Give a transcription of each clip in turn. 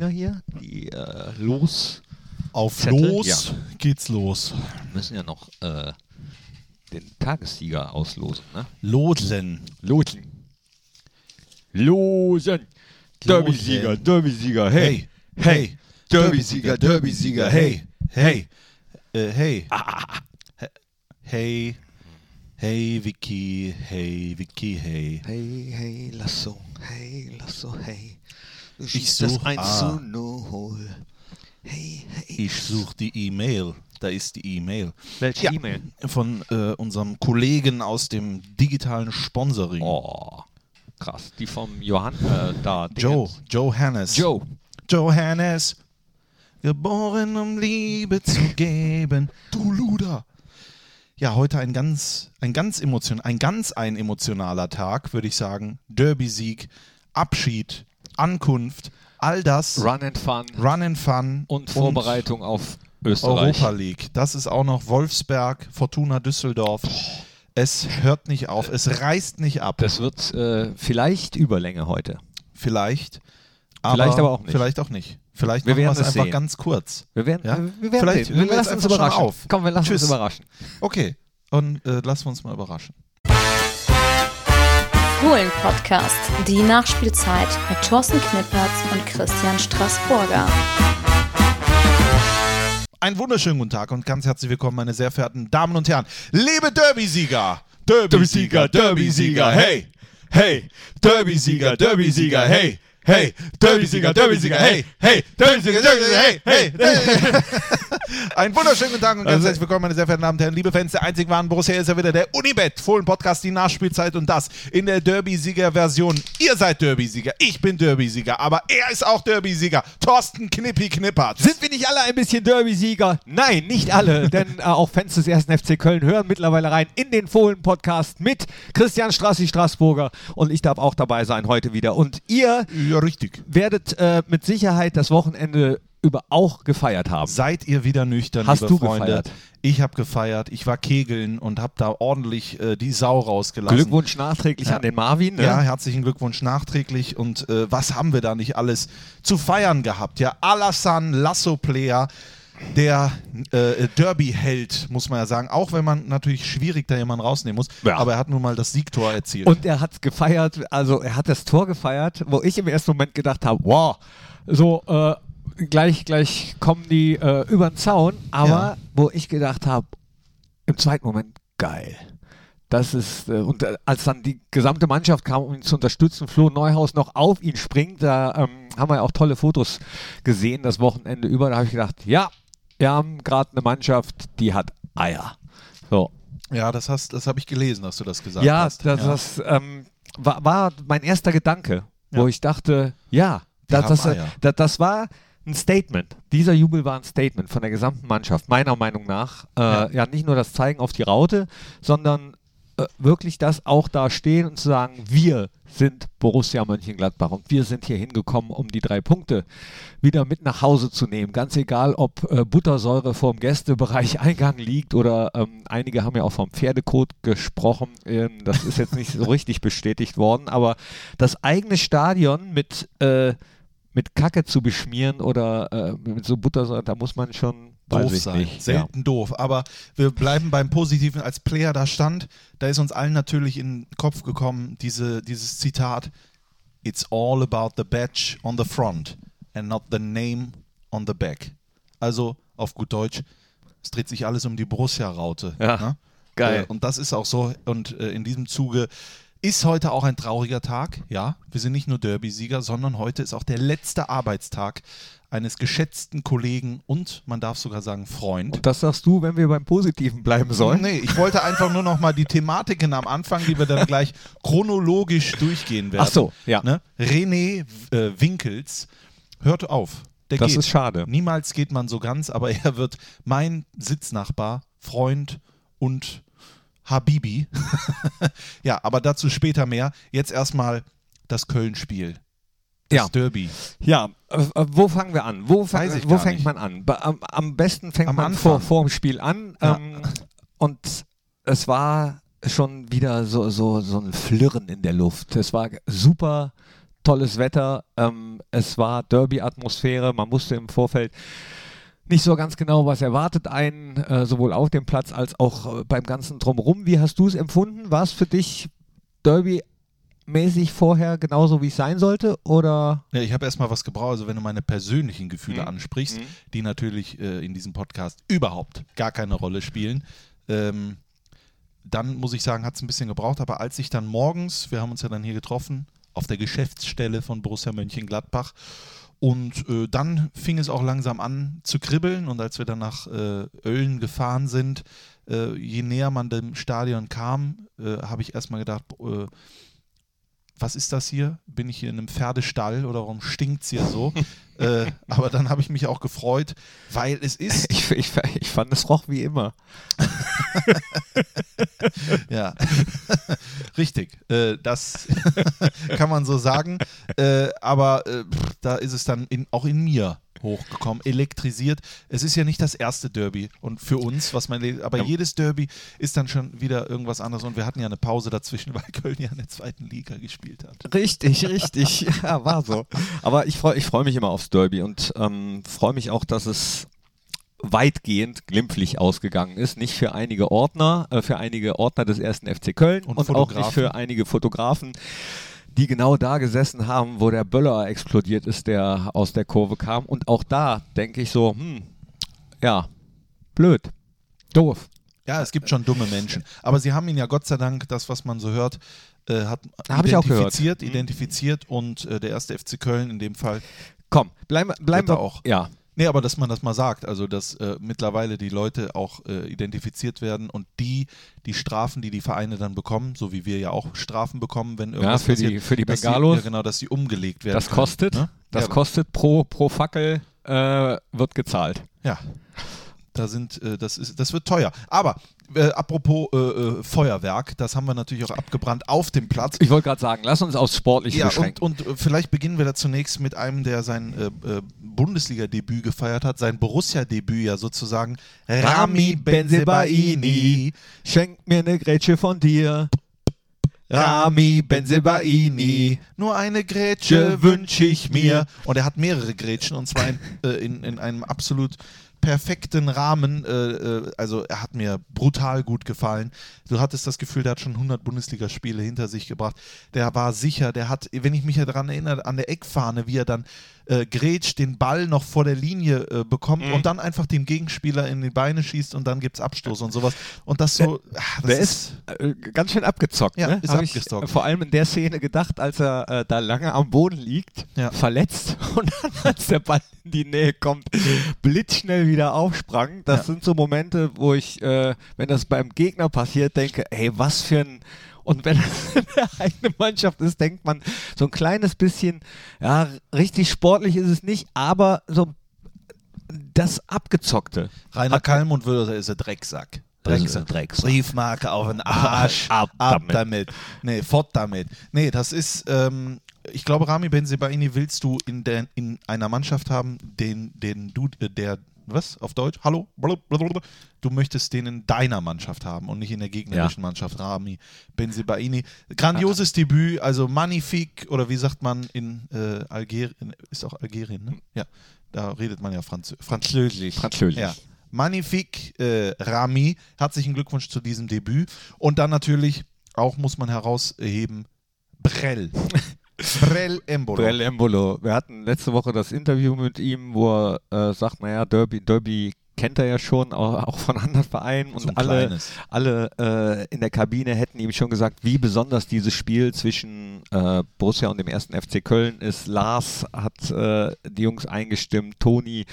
Dinger hier, die äh, los Auf Zettel, los ja. geht's los. müssen ja noch äh, den Tagessieger auslosen, ne? Losen. Losen. Losen. Derby-Sieger, Derby-Sieger, hey. hey. Derby-Sieger, Derby-Sieger, hey. Hey. Äh, hey. He- Hey. Hey, Vicky. Hey, Vicky, hey. Hey, hey, Lasso, hey, Lasso, hey. Du Ich schießt such- das 1 ah. zu 0. Hey, hey. Ich suche die E-Mail. Da ist die E-Mail. Welche Ja. E-Mail? Von äh, unserem Kollegen aus dem digitalen Sponsoring. Oh, krass. Die vom Johann, äh, da. Joe. Dingens. Joe Hannes. Joe. Johannes. Geboren, um Liebe zu geben. Du Luder. Ja, heute ein ganz, ein ganz emotion, ein ganz ein emotionaler Tag, würde ich sagen. Derby-Sieg, Abschied, Ankunft, all das. Run and Fun Run and Fun und Vorbereitung auf Österreich. Europa League. Das ist auch noch Wolfsberg, Fortuna Düsseldorf. Es hört nicht auf, es reißt nicht ab. Das wird äh, vielleicht Überlänge heute. vielleicht. Vielleicht aber auch nicht. Vielleicht auch nicht. Vielleicht Wir machen wir werden es einfach sehen. ganz kurz. Wir werden, Ja? wir werden Vielleicht sehen. Wir wir lassen uns überraschen. auf. Komm, wir lassen Tschüss. uns überraschen. Okay, und äh, lassen wir uns mal überraschen. Fohlen-Podcast, die Nachspielzeit mit Thorsten Knippertz und Christian Straßburger. Einen wunderschönen guten Tag und ganz herzlich willkommen, meine sehr verehrten Damen und Herren. Liebe Derby-Sieger! Derby-Sieger, Derby-Sieger, hey! Hey! Derby-Sieger, Derby-Sieger, hey! Hey! Derby-Sieger, Derby-Sieger, hey! Hey! Derby-Sieger, Derby-Sieger, hey! Hey! Einen wunderschönen guten Tag und ganz Also- herzlich willkommen, meine sehr verehrten Damen und Herren, liebe Fans der einzig wahren Borussia, ist ja wieder der Unibet, Fohlen-Podcast, die Nachspielzeit und das in der Derby-Sieger-Version. Ihr seid Derby-Sieger, ich bin Derby-Sieger, aber er ist auch Derby-Sieger. Thorsten Knippi Knippert. Sind wir nicht alle ein bisschen Derby-Sieger? Nein, nicht alle, denn äh, auch Fans des ersten FC Köln hören mittlerweile rein in den Fohlen-Podcast mit Christian Strassi Straßburger und ich darf auch dabei sein heute wieder. Und ihr Ja, richtig. werdet äh, mit Sicherheit das Wochenende über auch gefeiert haben. Seid ihr wieder nüchtern, Hast liebe du Freunde? gefeiert? Ich habe gefeiert. Ich war kegeln und habe da ordentlich äh, die Sau rausgelassen. Glückwunsch nachträglich Ja. an den Marvin. Ne? Ja, herzlichen Glückwunsch nachträglich. Und äh, was haben wir da nicht alles zu feiern gehabt? Ja, Alassane Lasso-Player, der äh, Derby-Held, muss man ja sagen. Auch wenn man natürlich schwierig da jemanden rausnehmen muss. Ja. Aber er hat nun mal das Siegtor erzielt. Und er hat gefeiert, also er hat das Tor gefeiert, wo ich im ersten Moment gedacht habe, wow, so äh, gleich, gleich kommen die äh, über den Zaun, aber Ja. wo ich gedacht habe, im zweiten Moment, geil. Das ist, äh, und äh, als dann die gesamte Mannschaft kam, um ihn zu unterstützen, Flo Neuhaus noch auf ihn springt, da ähm, haben wir ja auch tolle Fotos gesehen, das Wochenende über. Da habe ich gedacht, ja, wir haben gerade eine Mannschaft, die hat Eier. So, ja, das, hast- das habe ich gelesen, dass du das gesagt ja, hast. das, das ähm, war, war mein erster Gedanke, wo Ja. ich dachte, ja, das, das, das, das war ein Statement. Dieser Jubel war ein Statement von der gesamten Mannschaft, meiner Meinung nach. Äh, ja. Ja. nicht nur das Zeigen auf die Raute, sondern äh, wirklich das auch da stehen und zu sagen, wir sind Borussia Mönchengladbach und wir sind hier hingekommen, um die drei Punkte wieder mit nach Hause zu nehmen. Ganz egal, ob äh, Buttersäure vorm Gästebereich Eingang liegt oder ähm, einige haben ja auch vom Pferdekot gesprochen. Ähm, das ist jetzt nicht so richtig bestätigt worden, aber das eigene Stadion mit, äh, mit Kacke zu beschmieren oder äh, mit so Buttersäure, da muss man schon doof sein. Nicht. Ja. Selten doof. Aber wir bleiben beim Positiven. Als Player da stand, da ist uns allen natürlich in den Kopf gekommen, diese, dieses Zitat: It's all about the badge on the front and not the name on the back. Also auf gut Deutsch, es dreht sich alles um die Borussia-Raute. Ja, ne? geil. Äh, und das ist auch so. Und äh, in diesem Zuge ist heute auch ein trauriger Tag. Ja, wir sind nicht nur Derby-Sieger, sondern heute ist auch der letzte Arbeitstag eines geschätzten Kollegen und man darf sogar sagen Freund. Und das sagst du, wenn wir beim Positiven bleiben sollen? Nee, ich wollte einfach nur noch mal die Thematiken am Anfang, die wir dann gleich chronologisch durchgehen werden. Ach so, ja. Ne? René äh, Winkels hört auf. Der Das geht. ist schade. Niemals geht man so ganz, aber er wird mein Sitznachbar, Freund und Habibi. ja, aber dazu später mehr. Jetzt erstmal das Köln-Spiel. Das Ja. Derby. Ja, äh, äh, wo fangen wir an? Wo, fang, wo fängt nicht. man an? Am, besten fängt Am man Anfang. vor, vor dem Spiel an. Ja. Ähm, und es war schon wieder so, so, so ein Flirren in der Luft. Es war super tolles Wetter, ähm, es war Derby-Atmosphäre, man wusste im Vorfeld nicht so ganz genau, was erwartet einen, äh, sowohl auf dem Platz als auch äh, beim ganzen Drumherum. Wie hast du es empfunden? War es für dich Derby mäßig vorher genauso wie es sein sollte oder Ja, ich habe erstmal was gebraucht, also wenn du meine persönlichen Gefühle Mhm. ansprichst, Mhm. die natürlich äh, in diesem Podcast überhaupt gar keine Rolle spielen, ähm, dann muss ich sagen, hat es ein bisschen gebraucht, aber als ich dann morgens, wir haben uns ja dann hier getroffen, auf der Geschäftsstelle von Borussia Mönchengladbach und äh, dann fing es auch langsam an zu kribbeln. Und als wir dann nach äh, Ölln gefahren sind, äh, je näher man dem Stadion kam, äh, habe ich erstmal gedacht, äh, was ist das hier? Bin ich hier in einem Pferdestall oder warum stinkt es hier so? äh, aber dann habe ich mich auch gefreut, weil es ist, ich, ich, ich fand es roch wie immer. ja, richtig, äh, das kann man so sagen, äh, aber äh, pff, da ist es dann in, auch in mir hochgekommen, elektrisiert. Es ist ja nicht das erste Derby und für uns, was man, aber Ja. jedes Derby ist dann schon wieder irgendwas anderes und wir hatten ja eine Pause dazwischen, weil Köln ja in der zweiten Liga gespielt hat. Richtig, richtig. Ja, war so. Aber ich freue ich freu mich immer aufs Derby und ähm, freue mich auch, dass es weitgehend glimpflich ausgegangen ist. Nicht für einige Ordner, äh, für einige Ordner des ersten FC Köln Und und, auch nicht für einige Fotografen, die genau da gesessen haben, wo der Böller explodiert ist, der aus der Kurve kam. Und auch da denke ich so, hm, ja, blöd, doof. Ja, es gibt schon dumme Menschen. Aber sie haben ihn ja Gott sei Dank, das, was man so hört, äh, hat Hab ich auch gehört. identifiziert, Mhm. identifiziert und äh, der erste FC Köln in dem Fall. Komm, bleiben, Wird wir auch. Ja, Nee, aber dass man das mal sagt, also dass äh, mittlerweile die Leute auch äh, identifiziert werden und die, die Strafen, die die Vereine dann bekommen, so wie wir ja auch Strafen bekommen, wenn irgendwas für die- passiert, für die Bengalos. ja, genau, dass sie umgelegt werden. das können, kostet, ne? das ja, kostet pro, pro Fackel äh, wird gezahlt. Ja, da sind, äh, das ist, das wird teuer. Aber äh, apropos äh, äh, Feuerwerk, das haben wir natürlich auch abgebrannt auf dem Platz. Ich wollte gerade sagen, lass uns aufs Sportliche Ja, und, beschränken. und äh, vielleicht beginnen wir da zunächst mit einem, der sein äh, Bundesliga-Debüt gefeiert hat, sein Borussia-Debüt ja sozusagen. Rami Benzebaini. Schenk mir eine Grätsche von dir. Rami Benzebaini. Nur eine Grätsche wünsche ich mir. Und er hat mehrere Grätschen und zwar in, äh, in, in einem absolut perfekten Rahmen. Äh, äh, also er hat mir brutal gut gefallen. Du hattest das Gefühl, der hat schon 100 Bundesligaspiele hinter sich gebracht. Der war sicher, der hat, wenn ich mich daran erinnere, an der Eckfahne, wie er dann äh, grätscht, den Ball noch vor der Linie äh, bekommt Mhm. und dann einfach dem Gegenspieler in die Beine schießt und dann gibt es Abstoß und sowas. Und das so, ah, das Der ist äh, ganz schön abgezockt. Ja, ne? ist Hab abgezockt. Ich, vor allem in der Szene gedacht, als er äh, da lange am Boden liegt, Ja. verletzt und dann, als der Ball in die Nähe kommt, blitzschnell wieder aufsprang. Das Ja. sind so Momente, wo ich, äh, wenn das beim Gegner passiert, denke, ey, was für ein und wenn es in der eigenen Mannschaft ist, denkt man so ein kleines bisschen, ja, richtig sportlich ist es nicht, aber das Abgezockte. Rainer Hat- Kallmund würde sagen, ist ein Drecksack. Ein Drecksack. Briefmarke auf den Arsch. Ab Ab damit. damit. Nee, fort damit. Nee, das ist, ähm, ich glaube, Rami Benzebaini willst du in, der, in einer Mannschaft haben, den, den du, der, was, auf Deutsch? Hallo? Blablabla. Du möchtest den in deiner Mannschaft haben und nicht in der gegnerischen Mannschaft. Rami Benzebaini. Grandioses Debüt, also magnifique, oder wie sagt man in äh, Algerien, ist auch Algerien, ne? Ja, da redet man ja Franzö Französisch. Französisch. Ja. Magnifique äh, Rami. Herzlichen Glückwunsch zu diesem Debüt. Und dann natürlich auch muss man herausheben, Brell. Brell Embolo. Brell Embolo. Wir hatten letzte Woche das Interview mit ihm, wo er äh, sagt, naja, Derby, Derby kennt er ja schon, auch, auch von anderen Vereinen und So alle, kleines. alle äh, in der Kabine hätten ihm schon gesagt, wie besonders dieses Spiel zwischen äh, Borussia und dem ersten FC Köln ist. Lars hat äh, die Jungs eingestimmt, Toni,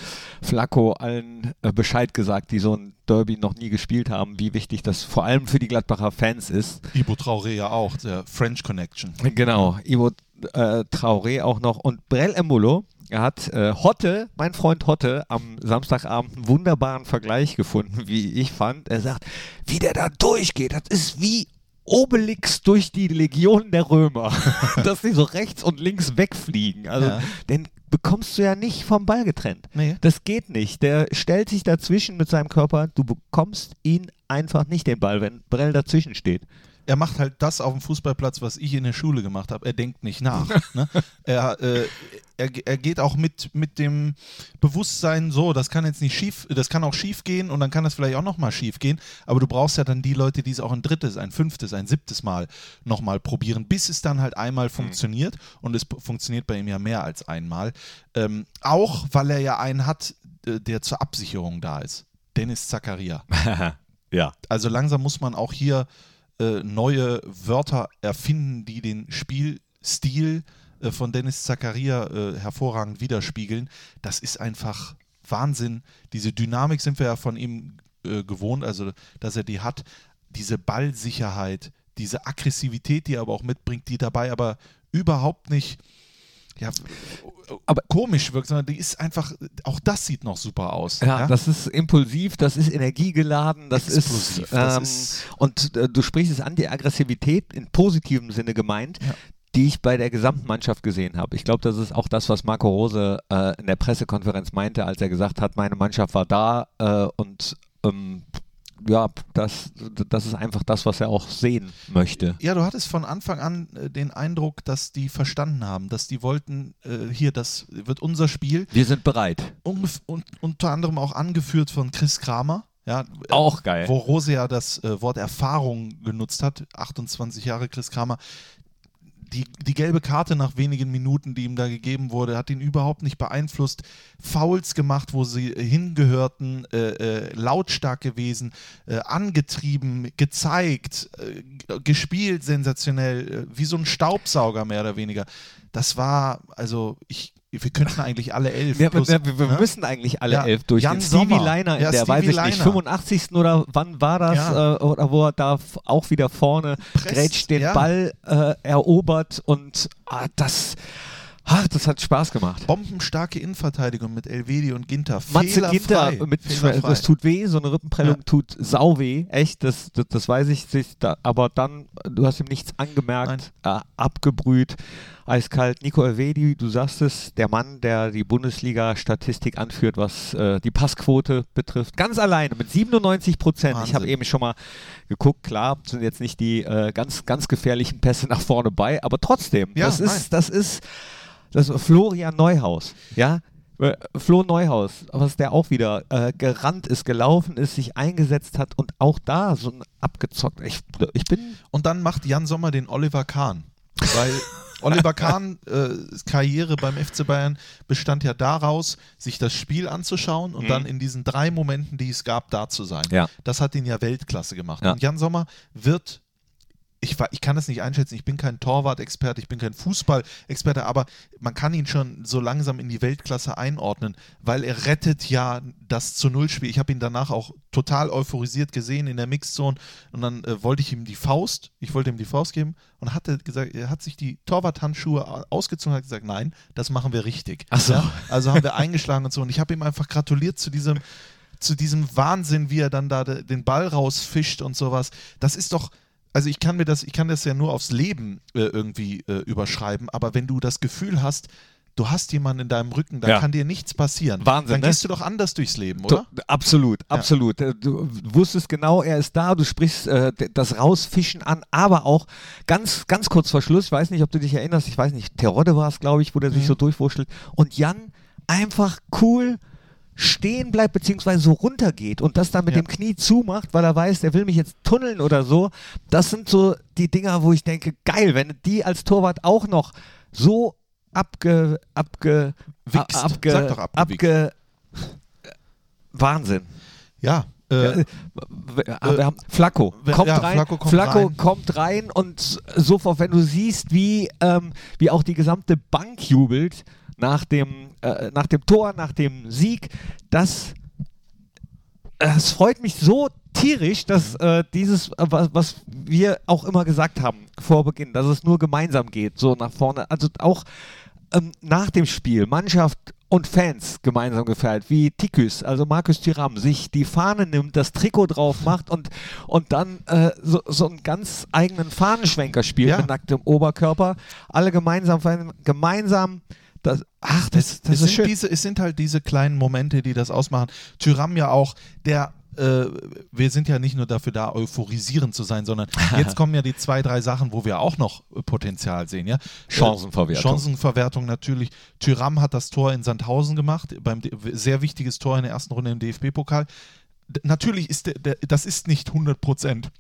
Flacco, allen äh, Bescheid gesagt, die so ein Derby noch nie gespielt haben, wie wichtig das vor allem für die Gladbacher Fans ist. Ibo Traoré ja auch, der French Connection. Genau, Ivo äh, Traoré auch noch und Brell Embolo. Er hat äh, Hotte, mein Freund Hotte, am Samstagabend einen wunderbaren Vergleich gefunden, wie ich fand. Er sagt, wie der da durchgeht, das ist wie Obelix durch die Legion der Römer, dass sie so rechts und links wegfliegen. Also, Ja. den bekommst du ja nicht vom Ball getrennt. Nee. Das geht nicht. Der stellt sich dazwischen mit seinem Körper. Du bekommst ihn einfach nicht den Ball, wenn Brell dazwischen steht. Er macht halt das auf dem Fußballplatz, was ich in der Schule gemacht habe. Er denkt nicht nach. ne? er, äh, er, er geht auch mit, mit dem Bewusstsein so, das kann jetzt nicht schief, das kann auch schief gehen und dann kann das vielleicht auch nochmal schief gehen, aber du brauchst ja dann die Leute, die es auch ein drittes, ein fünftes, ein siebtes Mal nochmal probieren, bis es dann halt einmal funktioniert und es funktioniert bei ihm ja mehr als einmal. Ähm, auch, weil er ja einen hat, äh, der zur Absicherung da ist. Dennis Zakaria. ja. Also langsam muss man auch hier äh, neue Wörter erfinden, die den Spielstil äh, von Dennis Zakaria äh, hervorragend widerspiegeln. Das ist einfach Wahnsinn. Diese Dynamik sind wir ja von ihm äh, gewohnt, also dass er die hat. Diese Ballsicherheit, diese Aggressivität, die er aber auch mitbringt, die dabei aber überhaupt nicht ja, aber komisch wirkt, sondern die ist einfach, auch das sieht noch super aus. Ja, das ist impulsiv, das ist energiegeladen, das Explosiv, ist, das ähm, ist- und äh, du sprichst es an, die Aggressivität in positivem Sinne gemeint, Ja. die ich bei der gesamten Mannschaft gesehen habe. Ich glaube, das ist auch das, was Marco Rose äh, in der Pressekonferenz meinte, als er gesagt hat, meine Mannschaft war da äh, und ähm, ja, das, das ist einfach das, was er auch sehen möchte. Ja, du hattest von Anfang an äh, den Eindruck, dass die verstanden haben, dass die wollten, äh, hier, das wird unser Spiel. Wir sind bereit. Ungef und, unter anderem auch angeführt von Chris Kramer. Ja, äh, Auch geil. Wo Rose ja das äh, Wort Erfahrung genutzt hat. 28 Jahre Chris Kramer. Die, die gelbe Karte nach wenigen Minuten, die ihm da gegeben wurde, hat ihn überhaupt nicht beeinflusst. Fouls gemacht, wo sie hingehörten, äh, äh, lautstark gewesen, äh, angetrieben, gezeigt, äh, gespielt sensationell, äh, wie so ein Staubsauger mehr oder weniger. Das war, also ich, wir könnten eigentlich alle elf. Ja, plus, wir, wir, wir ne? müssen eigentlich alle Ja, elf durchgehen. Jan Stevie Sommer. Leiner in Ja, der, Stevie weiß ich nicht, Leiner. 85. oder wann war das? Ja. Äh, oder wo er da auch wieder vorne Presst, grätscht, den. Ball äh, erobert und ah, das, ach, das hat Spaß gemacht. Bombenstarke Innenverteidigung mit Elvedi und Ginter. Matze. Ginter, mit, Fehlerfrei. das tut weh, so eine Rippenprellung Ja. tut sau weh, echt, das, das, das weiß ich, aber dann, du hast ihm nichts angemerkt, äh, abgebrüht, eiskalt. Nico Elvedi, du sagst es, der Mann, der die Bundesliga-Statistik anführt, was äh, die Passquote betrifft, ganz alleine mit 97 Prozent. Ich habe eben schon mal geguckt, klar, sind jetzt nicht die äh, ganz, ganz gefährlichen Pässe nach vorne bei, aber trotzdem, Ja, das nein. ist, das ist, das Florian Neuhaus, ja. Äh, Flo Neuhaus, was der auch wieder äh, gerannt ist, gelaufen ist, sich eingesetzt hat und auch da so ein abgezockt. Ich, ich bin Und dann macht Jan Sommer den Oliver Kahn. Weil Oliver Kahn äh, Karriere beim FC Bayern bestand ja daraus, sich das Spiel anzuschauen und Mhm. dann in diesen drei Momenten, die es gab, da zu sein. Ja. Das hat ihn ja Weltklasse gemacht. Ja. Und Jan Sommer wird ich, ich kann das nicht einschätzen, ich bin kein Torwart-Experte, ich bin kein Fußball-Experte, aber man kann ihn schon so langsam in die Weltklasse einordnen, weil er rettet ja das zu Null-Spiel. Ich habe ihn danach auch total euphorisiert gesehen in der Mixzone und dann äh, wollte ich ihm die Faust, ich wollte ihm die Faust geben und hatte gesagt, er hat sich die Torwart-Handschuhe ausgezogen und hat gesagt, nein, das machen wir richtig. Ach so. Ja? Also haben wir eingeschlagen und so und ich habe ihm einfach gratuliert zu diesem zu diesem Wahnsinn, wie er dann da de- den Ball rausfischt und sowas. Das ist doch, also ich kann mir das, ich kann das ja nur aufs Leben äh, irgendwie äh, überschreiben, aber wenn du das Gefühl hast, du hast jemanden in deinem Rücken, dann Ja. kann dir nichts passieren. Wahnsinn, Dann ne? gehst du doch anders durchs Leben, oder? Du, absolut, absolut. Äh, Du wusstest genau, er ist da, du sprichst äh, das Rausfischen an, aber auch ganz, ganz kurz vor Schluss, ich weiß nicht, ob du dich erinnerst, ich weiß nicht, Terodde war es, glaube ich, wo der sich Mhm. so durchwurschtelt und Jan einfach cool stehen bleibt, beziehungsweise so runtergeht und das dann mit Ja. dem Knie zumacht, weil er weiß, der will mich jetzt tunneln oder so. Das sind so die Dinger, wo ich denke, geil, wenn die als Torwart auch noch so abge, abge, Wichst. abge, Sag doch abge, Wahnsinn. Ja. Äh, wir haben Flacco kommt ja, rein, Flacco kommt Flacco rein. kommt rein und sofort, wenn du siehst, wie, ähm, wie auch die gesamte Bank jubelt nach dem, äh, nach dem Tor, nach dem Sieg, das, es freut mich so tierisch, dass äh, dieses, äh, was, was wir auch immer gesagt haben vor Beginn, dass es nur gemeinsam geht, so nach vorne, also auch ähm, nach dem Spiel Mannschaft und Fans gemeinsam gefeiert, wie Tikus, also Markus Thuram, sich die Fahne nimmt, das Trikot drauf macht und, und dann äh, so, so einen ganz eigenen Fahnenschwenker spielt Ja. mit nacktem Oberkörper. Alle gemeinsam gemeinsam. Das, ach, das, das es, ist sind schön. diese, es sind halt diese kleinen Momente, die das ausmachen. Tyram ja auch, der äh, wir sind ja nicht nur dafür da, euphorisierend zu sein, sondern jetzt kommen ja die zwei, drei Sachen, wo wir auch noch äh, Potenzial sehen. Ja? Chancenverwertung. Chancenverwertung natürlich. Tyram hat das Tor in Sandhausen gemacht, beim sehr wichtiges Tor in der ersten Runde im DFB-Pokal. Natürlich ist der, der, das ist nicht 100 Prozent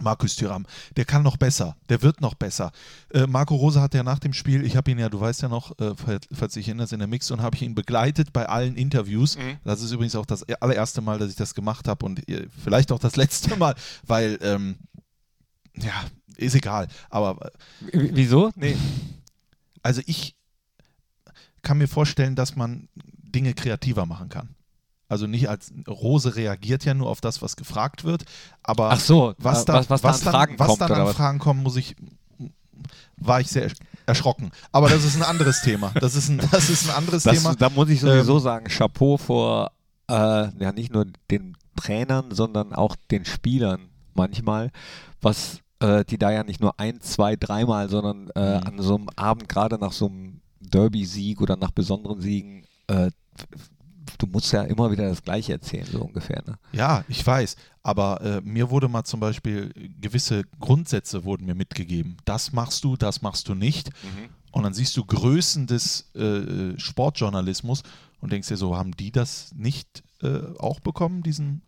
Markus Thüram, der kann noch besser, der wird noch besser. Äh, Marco Rose hat ja nach dem Spiel, ich habe ihn ja, du weißt ja noch, äh, falls dich erinnerst, in der Mix und habe ich ihn begleitet bei allen Interviews. Mhm. Das ist übrigens auch das allererste Mal, dass ich das gemacht habe und äh, vielleicht auch das letzte Mal, weil, ähm, ja, ist egal. Aber. Äh, wieso? Nee. Also ich kann mir vorstellen, dass man Dinge kreativer machen kann. Also nicht als Rose reagiert ja nur auf das, was gefragt wird, aber Ach so, was, da, was, was, was dann, Fragen was kommt, dann an Fragen kommen, muss ich war ich sehr erschrocken. Aber das ist ein anderes Thema. Das ist ein, das ist ein anderes das, Thema. Da muss ich sowieso ähm, sagen, Chapeau vor äh, ja nicht nur den Trainern, sondern auch den Spielern manchmal, was äh, die da ja nicht nur ein, zwei, dreimal, sondern äh, mhm. an so einem Abend, gerade nach so einem Derby-Sieg oder nach besonderen Siegen, äh, du musst ja immer wieder das Gleiche erzählen, so ungefähr. Ne? Ja, ich weiß. Aber äh, mir wurde mal zum Beispiel gewisse Grundsätze wurden mir mitgegeben. Das machst du, das machst du nicht. Mhm. Und dann siehst du Größen des äh, Sportjournalismus und denkst dir so, haben die das nicht äh, auch bekommen, diesen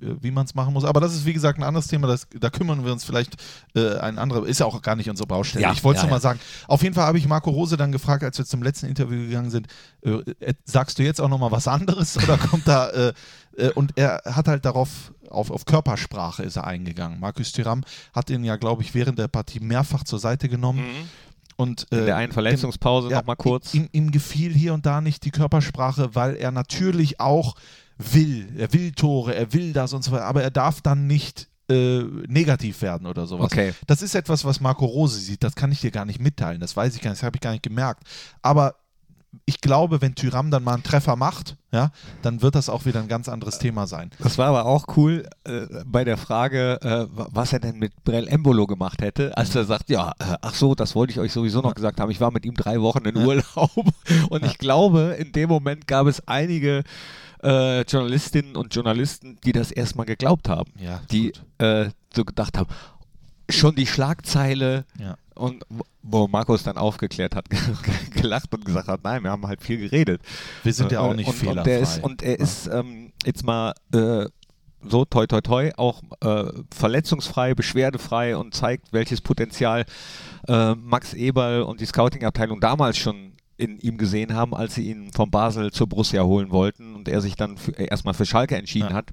wie man es machen muss. Aber das ist, wie gesagt, ein anderes Thema. Das, da kümmern wir uns vielleicht äh, ein anderer. Ist ja auch gar nicht unsere Baustelle. Ja, ich wollte es ja, nur ja. mal sagen. Auf jeden Fall habe ich Marco Rose dann gefragt, als wir zum letzten Interview gegangen sind, äh, äh sagst du jetzt auch nochmal was anderes oder kommt da. Äh, äh, und er hat halt darauf, auf, auf Körpersprache ist er eingegangen. Markus Thuram hat ihn ja, glaube ich, während der Partie mehrfach zur Seite genommen. Mhm. Und, äh, In der einen Verletzungspause ja, nochmal kurz. Ihm, ihm gefiel hier und da nicht die Körpersprache, weil er natürlich auch will. Er will Tore, er will das und so weiter, aber er darf dann nicht äh, negativ werden oder sowas. Okay. Das ist etwas, was Marco Rose sieht. Das kann ich dir gar nicht mitteilen. Das weiß ich gar nicht, das habe ich gar nicht gemerkt. Aber ich glaube, wenn Tyram dann mal einen Treffer macht, ja, dann wird das auch wieder ein ganz anderes Thema sein. Das war aber auch cool äh, bei der Frage, äh, was er denn mit Brell Embolo gemacht hätte, als er sagt, ja, äh, ach so, das wollte ich euch sowieso noch gesagt haben. Ich war mit ihm drei Wochen in Urlaub und ich glaube, in dem Moment gab es einige äh, Journalistinnen und Journalisten, die das erstmal geglaubt haben. Ja, die äh, so gedacht haben, schon die Schlagzeile ja. und wo Markus dann aufgeklärt hat, gelacht und gesagt hat, nein, wir haben halt viel geredet. Wir sind ja auch äh, nicht und, fehlerfrei. Und, ist, und er ist ähm, jetzt mal äh, so toi toi toi auch äh, verletzungsfrei, beschwerdefrei und zeigt, welches Potenzial äh, Max Eberl und die Scouting-Abteilung damals schon in ihm gesehen haben, als sie ihn von Basel zur Borussia holen wollten und er sich dann für, erstmal für Schalke entschieden ja. hat.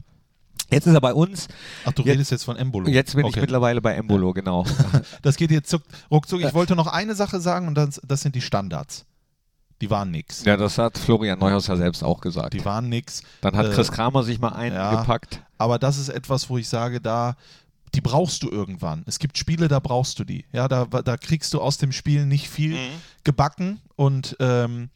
Jetzt ist er bei uns. Ach, du jetzt, redest jetzt von Embolo. Jetzt bin okay. ich mittlerweile bei Embolo, genau. das geht jetzt ruckzuck. Ich wollte noch eine Sache sagen und das, das sind die Standards. Die waren nix. Ja, das hat Florian Neuhaus ja selbst auch gesagt. Die waren nix. Dann hat Chris äh, Kramer sich mal eingepackt. Ja, aber das ist etwas, wo ich sage, da die brauchst du irgendwann. Es gibt Spiele, da brauchst du die. Ja, da, da kriegst du aus dem Spiel nicht viel mhm. gebacken und ähm,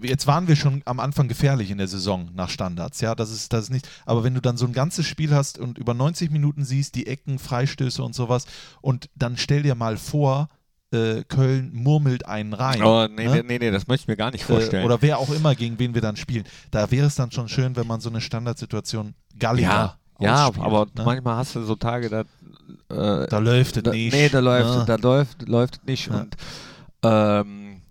jetzt waren wir schon am Anfang gefährlich in der Saison nach Standards, ja, das ist das ist nicht, aber wenn du dann so ein ganzes Spiel hast und über 90 Minuten siehst, die Ecken, Freistöße und sowas und dann stell dir mal vor, äh, Köln murmelt einen rein. Oh, nee, ne? nee, nee, das möchte ich mir gar nicht vorstellen. Äh, oder wer auch immer, gegen wen wir dann spielen. Da wäre es dann schon schön, wenn man so eine Standardsituation Gallier ja. Ja, aber ne? manchmal hast du so Tage, da, äh, da läuft es nicht. Nee, da läuft, ja. da läuft, läuft es nicht. Ja. Und ähm,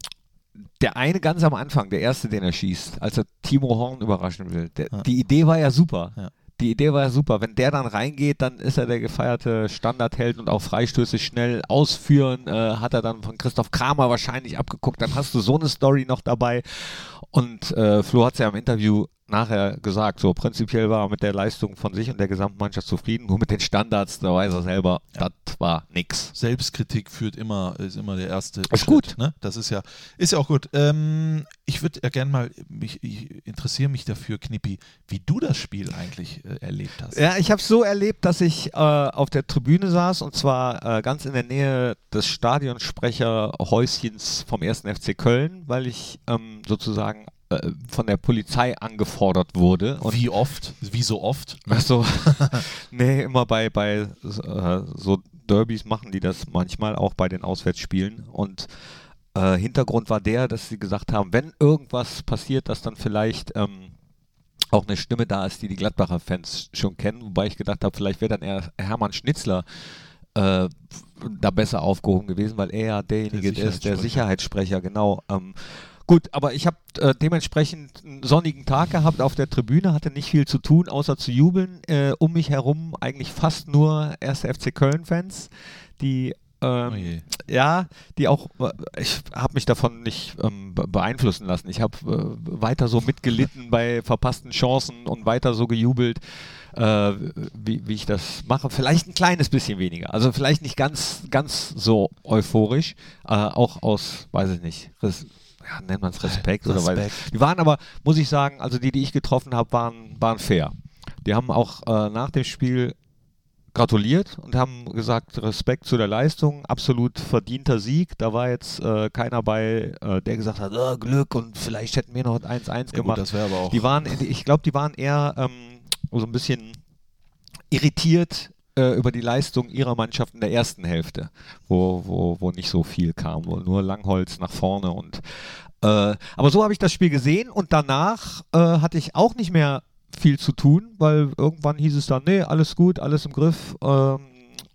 der eine ganz am Anfang, der erste, den er schießt, als er Timo Horn überraschen will, der, ja. die Idee war ja super. Die Idee war ja super. Wenn der dann reingeht, dann ist er der gefeierte Standardheld und auch Freistöße schnell ausführen. Äh, hat er dann von Christoph Kramer wahrscheinlich abgeguckt. Dann hast du so eine Story noch dabei. Und äh, Flo hat es ja im Interview nachher gesagt, so prinzipiell war er mit der Leistung von sich und der Gesamtmannschaft zufrieden, nur mit den Standards, da weiß er selber, ja. das war nix. Selbstkritik führt immer, ist immer der erste ist Schritt, gut. Ne? Das ist ja, ist ja auch gut. Ähm, ich würde ja gerne mal, mich, ich interessiere mich dafür, Knippi, wie du das Spiel eigentlich äh, erlebt hast. Ja, ich habe es so erlebt, dass ich äh, auf der Tribüne saß und zwar äh, ganz in der Nähe des Stadionsprecherhäuschens vom 1. FC Köln, weil ich ähm, sozusagen äh, von der Polizei angefordert wurde. Und Wie oft? Wie so oft? Also, nee, immer bei, bei äh, so Derbys machen die das manchmal, auch bei den Auswärtsspielen. Und äh, Hintergrund war der, dass sie gesagt haben, wenn irgendwas passiert, dass dann vielleicht ähm, auch eine Stimme da ist, die die Gladbacher Fans schon kennen, wobei ich gedacht habe, vielleicht wäre dann eher Hermann Schnitzler äh, da besser aufgehoben gewesen, weil er ja derjenige der ist, der Sicherheitssprecher, genau. Ähm, Gut, aber ich habe äh, dementsprechend einen sonnigen Tag gehabt auf der Tribüne, hatte nicht viel zu tun, außer zu jubeln. Äh, um mich herum eigentlich fast nur erste FC Köln-Fans, die ähm, oh ja, die auch, äh, ich habe mich davon nicht ähm, beeinflussen lassen. Ich habe äh, weiter so mitgelitten bei verpassten Chancen und weiter so gejubelt, äh, wie, wie ich das mache. Vielleicht ein kleines bisschen weniger. Also vielleicht nicht ganz, ganz so euphorisch, äh, auch aus, weiß ich nicht, Res ja, nennt man es Respekt, Respekt, oder weil die waren aber, muss ich sagen, also die, die ich getroffen habe, waren, waren fair. Die haben auch äh, nach dem Spiel gratuliert und haben gesagt, Respekt zu der Leistung, absolut verdienter Sieg. Da war jetzt äh, keiner bei, äh, der gesagt hat, oh, Glück und vielleicht hätten wir noch 1-1 ja, gemacht. Gut, das aber auch. Die waren, ich glaube, die waren eher ähm, so ein bisschen irritiert äh, über die Leistung ihrer Mannschaft in der ersten Hälfte, wo, wo, wo nicht so viel kam, wo nur Langholz nach vorne und äh, aber so habe ich das Spiel gesehen und danach äh, hatte ich auch nicht mehr viel zu tun, weil irgendwann hieß es dann, nee, alles gut, alles im Griff. Ähm,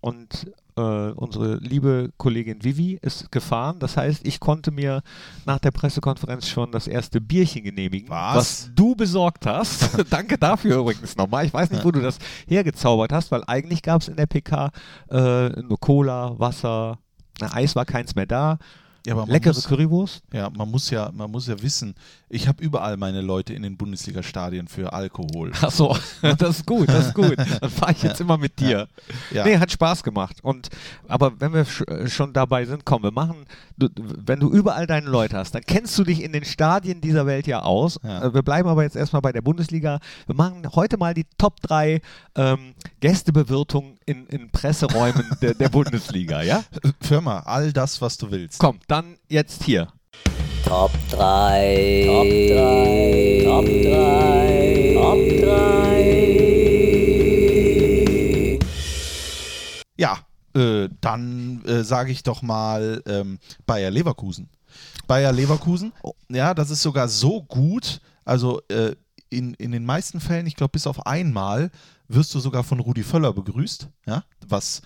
und äh, unsere liebe Kollegin Vivi ist gefahren. Das heißt, ich konnte mir nach der Pressekonferenz schon das erste Bierchen genehmigen, was, was du besorgt hast. Danke dafür übrigens nochmal. Ich weiß nicht, wo du das hergezaubert hast, weil eigentlich gab es in der PK äh, nur Cola, Wasser, na, Eis war keins mehr da. Ja, Leckere muss, Currywurst? Ja, man muss ja, man muss ja wissen, ich habe überall meine Leute in den Bundesliga-Stadien für Alkohol. Ach so, das ist gut, das ist gut. Dann fahre ich jetzt immer mit dir. Ja. Nee, hat Spaß gemacht. Und, aber wenn wir schon dabei sind, komm, wir machen, du, wenn du überall deine Leute hast, dann kennst du dich in den Stadien dieser Welt ja aus. Ja. Äh, wir bleiben aber jetzt erstmal bei der Bundesliga. Wir machen heute mal die Top 3 ähm, Gästebewirtung in, in Presseräumen der, der Bundesliga, ja? Firma, all das, was du willst. Komm, dann jetzt hier. Top 3. Top 3. Top 3. Top 3. äh, dann äh, sage ich doch mal ähm, Bayer Leverkusen. Bayer Leverkusen, ja, das ist sogar so gut, also äh, in, in den meisten Fällen, ich glaube bis auf einmal, wirst du sogar von Rudi Völler begrüßt, ja, was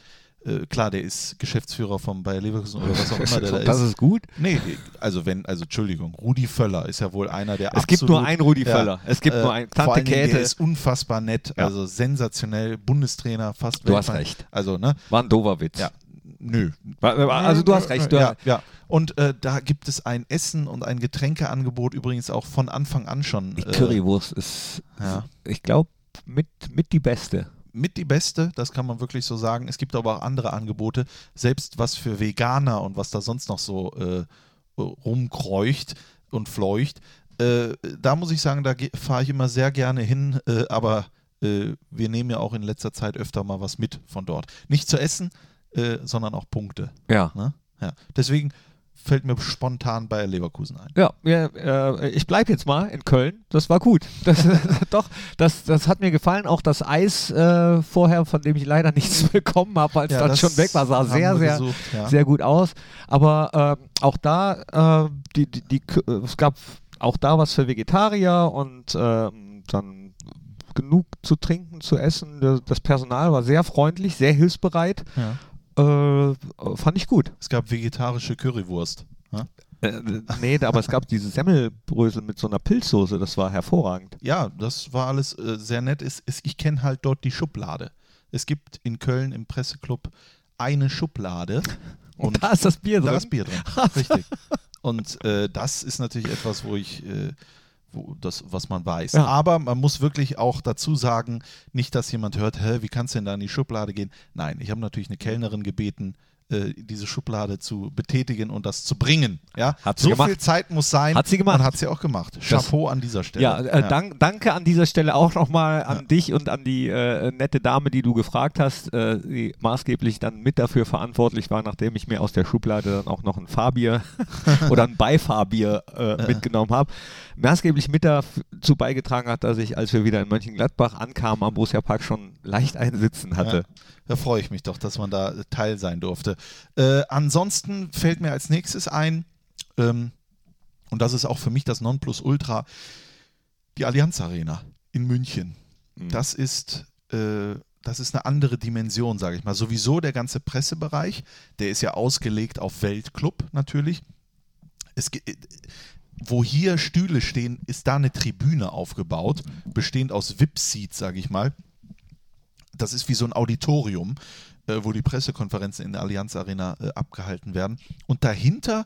äh, klar, der ist Geschäftsführer vom Bayer Leverkusen oder was auch immer der da ist. Das ist gut? Nee, also wenn, also Entschuldigung, Rudi Völler ist ja wohl einer der Es gibt nur einen Rudi Völler. Ja, es gibt äh, nur einen. Tante vor allen Käthe. Der ist unfassbar nett, ja. also sensationell, Bundestrainer, fast Du hast recht. Also, ne? War ein doofer Witz. Ja. Nö. Also du hast recht. Du ja, ja. Und äh, da gibt es ein Essen und ein Getränkeangebot übrigens auch von Anfang an schon. Die Currywurst ist, ja. ich glaube, mit, mit die beste mit die beste, das kann man wirklich so sagen. Es gibt aber auch andere Angebote, selbst was für Veganer und was da sonst noch so äh, rumkreucht und fleucht. Äh, da muss ich sagen, da fahre ich immer sehr gerne hin, äh, aber äh, wir nehmen ja auch in letzter Zeit öfter mal was mit von dort. Nicht zu essen, äh, sondern auch Punkte. Ja. Ne? ja. Deswegen fällt mir spontan bei Leverkusen ein. Ja, ja äh, ich bleibe jetzt mal in Köln. Das war gut. Das, doch, das, das hat mir gefallen. Auch das Eis äh, vorher, von dem ich leider nichts bekommen habe, als ja, das schon weg war, sah sehr, sehr, gesucht, ja. sehr gut aus. Aber äh, auch da, äh, die, die, die, es gab auch da was für Vegetarier und ähm, dann genug zu trinken, zu essen. Das Personal war sehr freundlich, sehr hilfsbereit. Ja. Äh, fand ich gut. Es gab vegetarische Currywurst. Ja? Äh, nee, aber es gab diese Semmelbrösel mit so einer Pilzsoße, das war hervorragend. Ja, das war alles äh, sehr nett. Es, es, ich kenne halt dort die Schublade. Es gibt in Köln im Presseclub eine Schublade. Und, und da ist das Bier drin. Da ist Bier drin, richtig. Und äh, das ist natürlich etwas, wo ich äh, wo das, was man weiß. Ja. Aber man muss wirklich auch dazu sagen, nicht, dass jemand hört, hä, wie kannst du denn da in die Schublade gehen? Nein, ich habe natürlich eine Kellnerin gebeten, äh, diese Schublade zu betätigen und das zu bringen. Ja? Hat sie so gemacht. viel Zeit muss sein. Hat sie gemacht. Und hat sie auch gemacht. Chapeau das, an dieser Stelle. Ja, äh, ja. Dank, danke an dieser Stelle auch nochmal an ja. dich und an die äh, nette Dame, die du gefragt hast, äh, die maßgeblich dann mit dafür verantwortlich war, nachdem ich mir aus der Schublade dann auch noch ein Fahrbier oder ein Beifahrbier äh, mitgenommen habe. Maßgeblich mit dazu beigetragen hat, dass ich, als wir wieder in Mönchengladbach ankamen, am Borussia Park schon leicht einsitzen hatte. Ja. Da freue ich mich doch, dass man da Teil sein durfte. Äh, ansonsten fällt mir als nächstes ein, ähm, und das ist auch für mich das Nonplusultra, die Allianz Arena. in München. Das ist, äh, das ist eine andere Dimension, sage ich mal. Sowieso der ganze Pressebereich, der ist ja ausgelegt auf Weltclub natürlich. Es, wo hier Stühle stehen, ist da eine Tribüne aufgebaut, bestehend aus VIP-Seats, sage ich mal. Das ist wie so ein Auditorium, äh, wo die Pressekonferenzen in der Allianz Arena äh, abgehalten werden. Und dahinter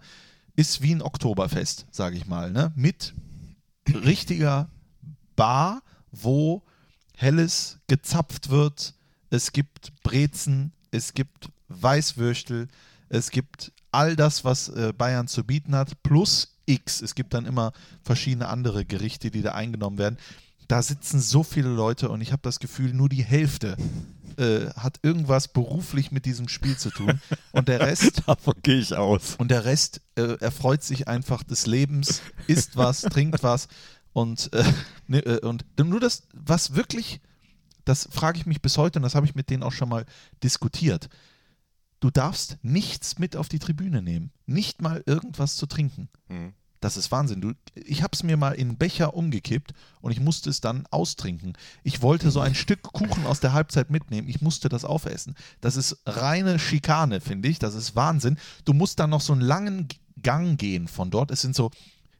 ist wie ein Oktoberfest, sage ich mal, ne? mit richtiger Bar, wo Helles gezapft wird. Es gibt Brezen, es gibt Weißwürstel, es gibt all das, was äh, Bayern zu bieten hat, plus X. Es gibt dann immer verschiedene andere Gerichte, die da eingenommen werden. Da sitzen so viele Leute und ich habe das Gefühl, nur die Hälfte äh, hat irgendwas beruflich mit diesem Spiel zu tun. Und der Rest Davon gehe ich aus. und der Rest äh, erfreut sich einfach des Lebens, isst was, trinkt was und, äh, ne, äh, und nur das, was wirklich, das frage ich mich bis heute und das habe ich mit denen auch schon mal diskutiert. Du darfst nichts mit auf die Tribüne nehmen, nicht mal irgendwas zu trinken. Das ist Wahnsinn. Du, ich habe es mir mal in Becher umgekippt und ich musste es dann austrinken. Ich wollte so ein Stück Kuchen aus der Halbzeit mitnehmen. Ich musste das aufessen. Das ist reine Schikane, finde ich. Das ist Wahnsinn. Du musst dann noch so einen langen Gang gehen von dort. Es sind so,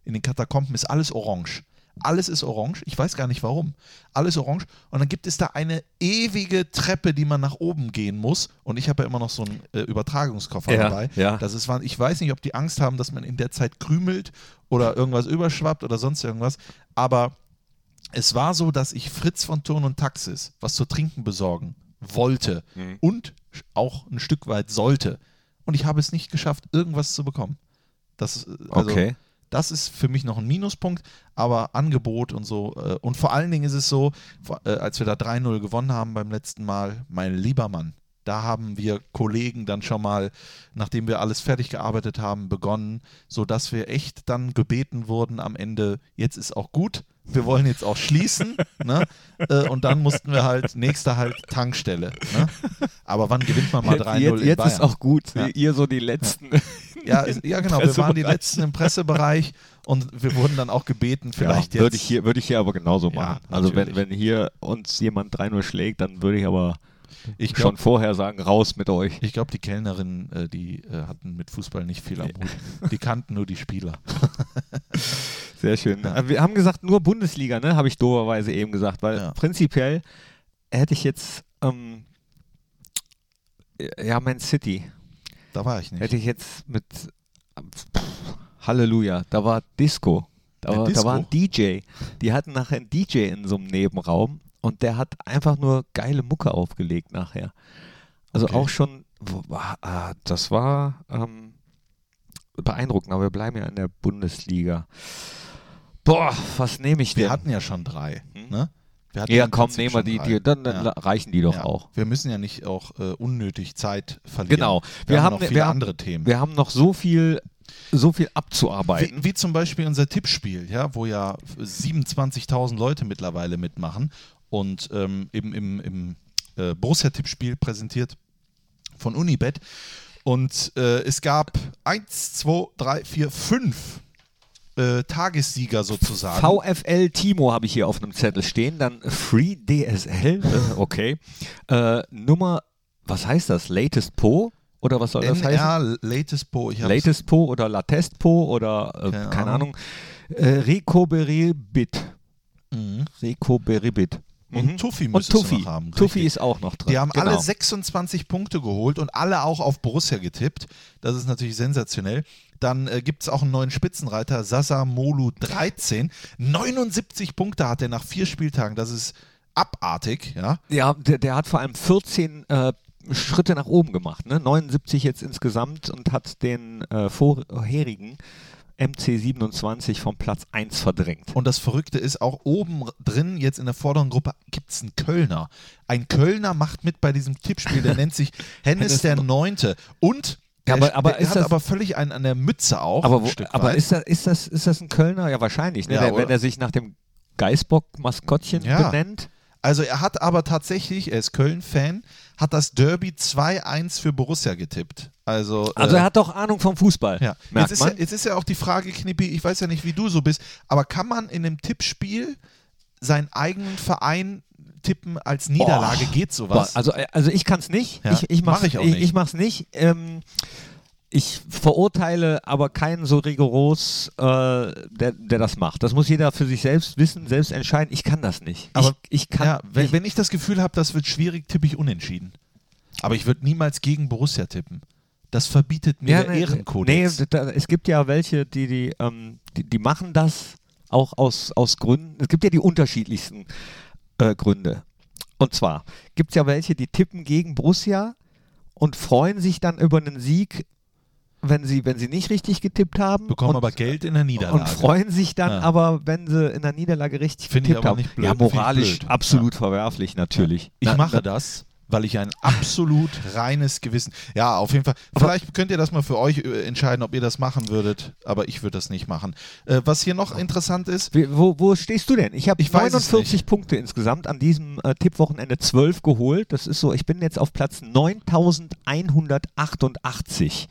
in den Katakomben ist alles orange. Alles ist orange. Ich weiß gar nicht warum. Alles orange. Und dann gibt es da eine ewige Treppe, die man nach oben gehen muss. Und ich habe ja immer noch so einen äh, Übertragungskoffer Ja, dabei. ja. Das ist, ich weiß nicht, ob die Angst haben, dass man in der Zeit krümelt oder irgendwas überschwappt oder sonst irgendwas. Aber es war so, dass ich Fritz von Turn und Taxis was zu trinken besorgen wollte Mhm. und auch ein Stück weit sollte. Und ich habe es nicht geschafft, irgendwas zu bekommen. Das, äh, also, Okay. Das ist für mich noch ein Minuspunkt, aber Angebot und so. Äh, und vor allen Dingen ist es so, äh, als wir da 3-0 gewonnen haben beim letzten Mal, mein lieber Mann, da haben wir Kollegen dann schon mal, nachdem wir alles fertig gearbeitet haben, begonnen, sodass wir echt dann gebeten wurden am Ende, jetzt ist auch gut, wir wollen jetzt auch schließen. ne? äh, und dann mussten wir halt, nächster halt Tankstelle. Ne? Aber wann gewinnt man mal 3-0 Jetzt, jetzt ist auch gut. Ja. Ihr so die letzten. Ja, ja genau. Wir waren die. Letzten im Pressebereich und wir wurden dann auch gebeten, vielleicht ja, jetzt. Würde ich, hier, würde ich hier aber genauso machen. also wenn, wenn hier uns jemand 3-0 schlägt, dann würde ich aber ich schon glaube, vorher sagen, raus mit euch. ich glaub, die Kellnerinnen, äh, die äh, hatten mit Fußball nicht viel am Hut. Die kannten nur die Spieler. Sehr schön. Äh, Wir haben gesagt, nur Bundesliga, ne? Habe ich doberweise eben gesagt, weil Ja. prinzipiell hätte ich jetzt, ähm, ja, Man City, Da war ich nicht. hätte ich jetzt mit pff, Halleluja, da war Disco. Da, war, da Disco? war ein DJ. Die hatten nachher einen DJ in so einem Nebenraum und der hat einfach nur geile Mucke aufgelegt nachher. Also Okay. auch schon, ah, das war ähm, beeindruckend, aber wir bleiben ja in der Bundesliga. Boah, was nehme ich wir denn? hatten ja schon drei. Hm? Ne? Wir hatten ja, komm, nehmen wir schon die, die dann, dann Ja. reichen die doch Ja. auch. Wir müssen ja nicht auch äh, unnötig Zeit verlieren. Genau. Wir, Wir haben haben- noch wir viele haben- andere Themen. Wir haben noch so viel, so viel abzuarbeiten. Wie, wie zum Beispiel unser Tippspiel, ja, wo ja 27.000 Leute mittlerweile mitmachen und ähm, im, im, im äh, Borussia-Tippspiel präsentiert von Unibet. Und äh, es gab 1, 2, 3, 4, 5 äh, Tagessieger sozusagen. VfL Timo habe ich hier auf einem Zettel stehen, dann Free DSL, äh, okay. Äh, Nummer, was heißt das? Latest Po? Oder was soll das heißen? NR Latest Po. Latest Po oder Latest Po oder äh, Keine keine, Ahnung. Ahnung. Äh, Recoberibit. Mhm. Recoberibit. Und Mhm. Tuffi Und müsstest du Tuffi. noch haben. Richtig. ist auch noch drin. Die haben genau. alle 26 Punkte geholt und alle auch auf Borussia getippt. Das ist natürlich sensationell. Dann äh, gibt es auch einen neuen Spitzenreiter, Sasa Molu 13. 79 Punkte hat er nach vier Spieltagen. Das ist abartig, ja. Ja, der, der hat vor allem 14 äh, Schritte nach oben gemacht. Ne? 79 jetzt insgesamt und hat den äh, vorherigen MC27 vom Platz 1 verdrängt. Und das Verrückte ist, auch oben drin, jetzt in der vorderen Gruppe, gibt es einen Kölner. Ein Kölner macht mit bei diesem Tippspiel, der nennt sich Hennes der Neunte. Und der, aber- aber der ist hat das- aber völlig einen an der Mütze auch. aber wo, aber ist, das, ist, das, ist das ein Kölner? Ja, wahrscheinlich. Ne? Ja, der, wenn er sich nach dem Geißbock-Maskottchen Ja. benennt. Also er hat aber tatsächlich, er ist Köln-Fan, hat das Derby 2-1 für Borussia getippt. Also, Also äh, er hat doch Ahnung vom Fußball. ja. Jetzt, ist ja, jetzt ist ja auch die Frage, Knippi, ich weiß ja nicht, wie du so bist, aber kann man in einem Tippspiel seinen eigenen Verein tippen als Niederlage? Boah. Geht sowas? Also, äh, also ich kann es nicht. Ja, Ich, ich mach's, mach ich auch ich, nicht. ich mach's nicht. Ähm, ich verurteile aber keinen so rigoros, äh, der, der das macht. Das muss jeder für sich selbst wissen, selbst entscheiden. Ich kann das nicht. Aber- ich, ich kann ja, wenn, wenn ich das Gefühl habe, das wird schwierig, tippe ich unentschieden. Aber ich würde niemals gegen Borussia tippen. Das verbietet mir der nee, Ehrenkodex. Nee, da, es gibt ja welche, die, die, ähm, die, die machen das auch aus, aus Gründen. Es gibt ja die unterschiedlichsten äh, Gründe. Und zwar gibt es ja welche, die tippen gegen Borussia und freuen sich dann über einen Sieg, wenn sie, wenn sie nicht richtig getippt haben. bekommen und, aber Geld in der Niederlage. Und freuen sich dann Ja. aber, wenn sie in der Niederlage richtig Finde ich getippt aber haben. nicht blöd, ja, moralisch absolut verwerflich, natürlich. Ich Na- mache das, weil ich ein absolut reines Gewissen. Ja, auf jeden Fall. Vielleicht könnt ihr das mal für euch äh, entscheiden, ob ihr das machen würdet, aber ich würde das nicht machen. Äh, was hier noch interessant ist, Wie- Wo, wo stehest du denn? Ich habe Ich weiß es 49 nicht. Punkte insgesamt an diesem äh, Tippwochenende 12 geholt. Das ist so, ich bin jetzt auf Platz 9188.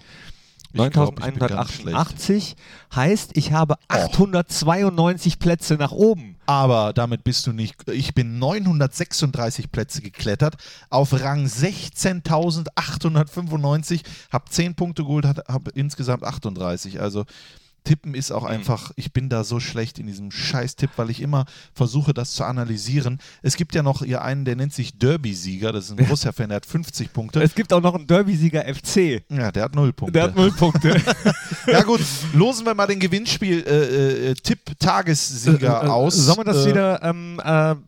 Ich glaub, ich bin ganz 9188 heißt, ich habe 892 Plätze nach oben. aber damit bist du nicht. Ich bin 936 Plätze geklettert, auf Rang 16.895, habe 10 Punkte geholt, habe insgesamt 38. Also Tippen ist auch einfach, ich bin da so schlecht in diesem Scheiß-Tipp, weil ich immer versuche, das zu analysieren. Es gibt ja noch hier einen, der nennt sich Derby-Sieger, das ist ein Borussia-Fan, der hat 50 Punkte. Es gibt auch noch einen Derby-Sieger FC. Ja, der hat 0 Punkte. Der hat 0 Punkte. ja gut, losen wir mal den Gewinnspiel-Tipp-Tagessieger aus. Sollen wir das Äh, wieder ähm, äh, im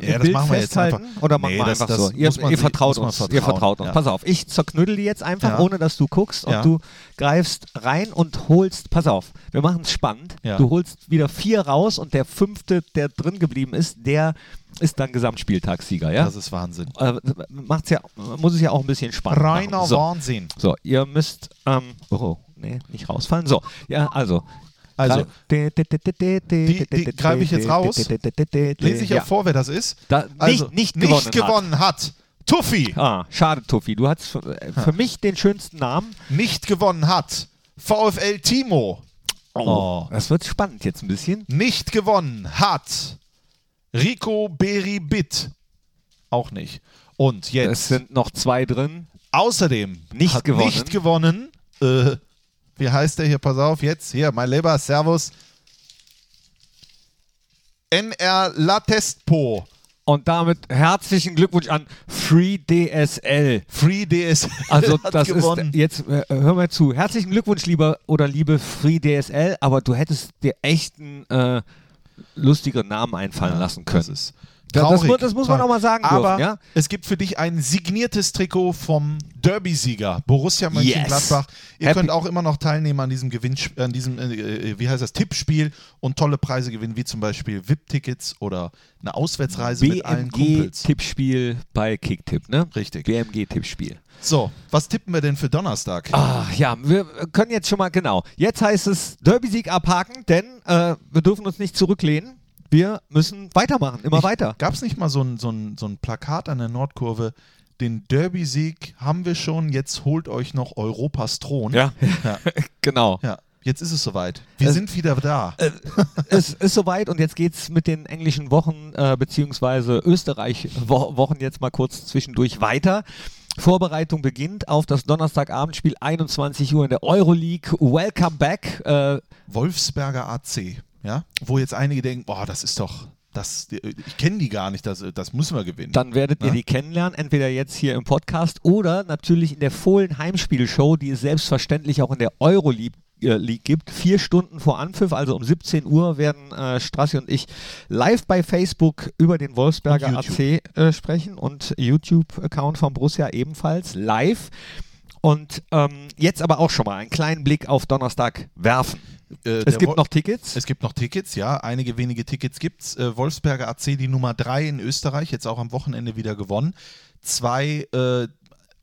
das Bild machen wir jetzt festhalten? einfach. Oder machen Nee, wir das- einfach das so? Ihr, ihr vertraut uns. vertrauen, Ihr vertraut uns. ja. Pass auf, ich zerknüttel die jetzt einfach, Ja. ohne dass du guckst. Und Ja. du greifst rein und holst, pass auf, wir machen es spannend. Ja. Du holst wieder vier raus und der fünfte, der drin geblieben ist, der ist dann Gesamtspieltagssieger. Ja? Das ist Wahnsinn. Äh, macht's ja, muss es ja auch ein bisschen spannend Reiner machen. So. Wahnsinn. so, ihr müsst, ähm, oh, nee, nicht rausfallen. So, ja, also. Also, die, die greife ich jetzt raus. lese ich ja. vor, wer das ist. Da, Also, nicht, nicht gewonnen. nicht gewonnen hat. Tuffy. Hat. Ah, schade, Tuffi. Du hast für, äh, für mich den schönsten Namen. Nicht gewonnen hat. VfL Timo. Oh. Das wird spannend jetzt ein bisschen. Nicht gewonnen hat. Rico Beribit. Auch nicht. Und Es jetzt. sind noch zwei drin. Außerdem Nicht hat gewonnen. nicht gewonnen. Äh, wie heißt der hier? Pass auf, jetzt. Hier, mein Lieber, Servus. NR Latestpo. Und damit herzlichen Glückwunsch an Free DSL. Free DS. Also das gewonnen. ist jetzt äh, hör mal zu. Herzlichen Glückwunsch lieber oder liebe Free DSL, aber du hättest dir echt einen äh, lustigeren Namen einfallen lassen können. Das ist Das- das traurig. mu- das muss man auch mal sagen Aber dürfen, ja? es gibt für dich ein signiertes Trikot vom Derby-Sieger Borussia Mönchengladbach. Ihr Happy- könnt auch immer noch teilnehmen an diesem Gewinn, an diesem, äh, äh, wie heißt das, Tippspiel und tolle Preise gewinnen, wie zum Beispiel VIP-Tickets oder eine Auswärtsreise mit allen Kumpels. BMG-Tippspiel bei Kicktipp, ne? Richtig. BMG-Tippspiel. So, was tippen wir denn für Donnerstag? Ah, ja, wir können jetzt schon mal, genau. Jetzt heißt es Derby-Sieg abhaken, denn äh, wir dürfen uns nicht zurücklehnen. Wir müssen weitermachen, immer weiter. Gab es nicht mal so ein, so, ein, so ein Plakat an der Nordkurve? Den Derby-Sieg haben wir schon, jetzt holt euch noch Europas Thron. Ja, Ja. genau. Ja, jetzt ist es soweit. Wir Es- sind wieder da. es ist soweit und jetzt geht es mit den englischen Wochen äh, beziehungsweise Österreich-Wochen jetzt mal kurz zwischendurch weiter. Vorbereitung beginnt auf das Donnerstagabendspiel 21 Uhr in der Euroleague. Welcome back. Äh, Wolfsberger AC, ja, wo jetzt einige denken, boah, das ist doch, das, ich kenne die gar nicht, das, das müssen wir gewinnen. dann werdet ihr Ja. die kennenlernen, entweder jetzt hier im Podcast oder natürlich in der Fohlen Heimspielshow, die es selbstverständlich auch in der Euroleague äh, League gibt. Vier Stunden vor Anpfiff, also um 17 Uhr, werden äh, Strassi und ich live bei Facebook über den Wolfsberger AC äh, sprechen und YouTube-Account von Borussia ebenfalls live. Und ähm, jetzt aber auch schon mal einen kleinen Blick auf Donnerstag werfen. Äh, Es gibt Wol- noch Tickets. Es gibt noch Tickets, ja, einige wenige Tickets gibt's. Äh, Wolfsberger AC, die Nummer 3 in Österreich, jetzt auch am Wochenende wieder gewonnen. Zwei, äh,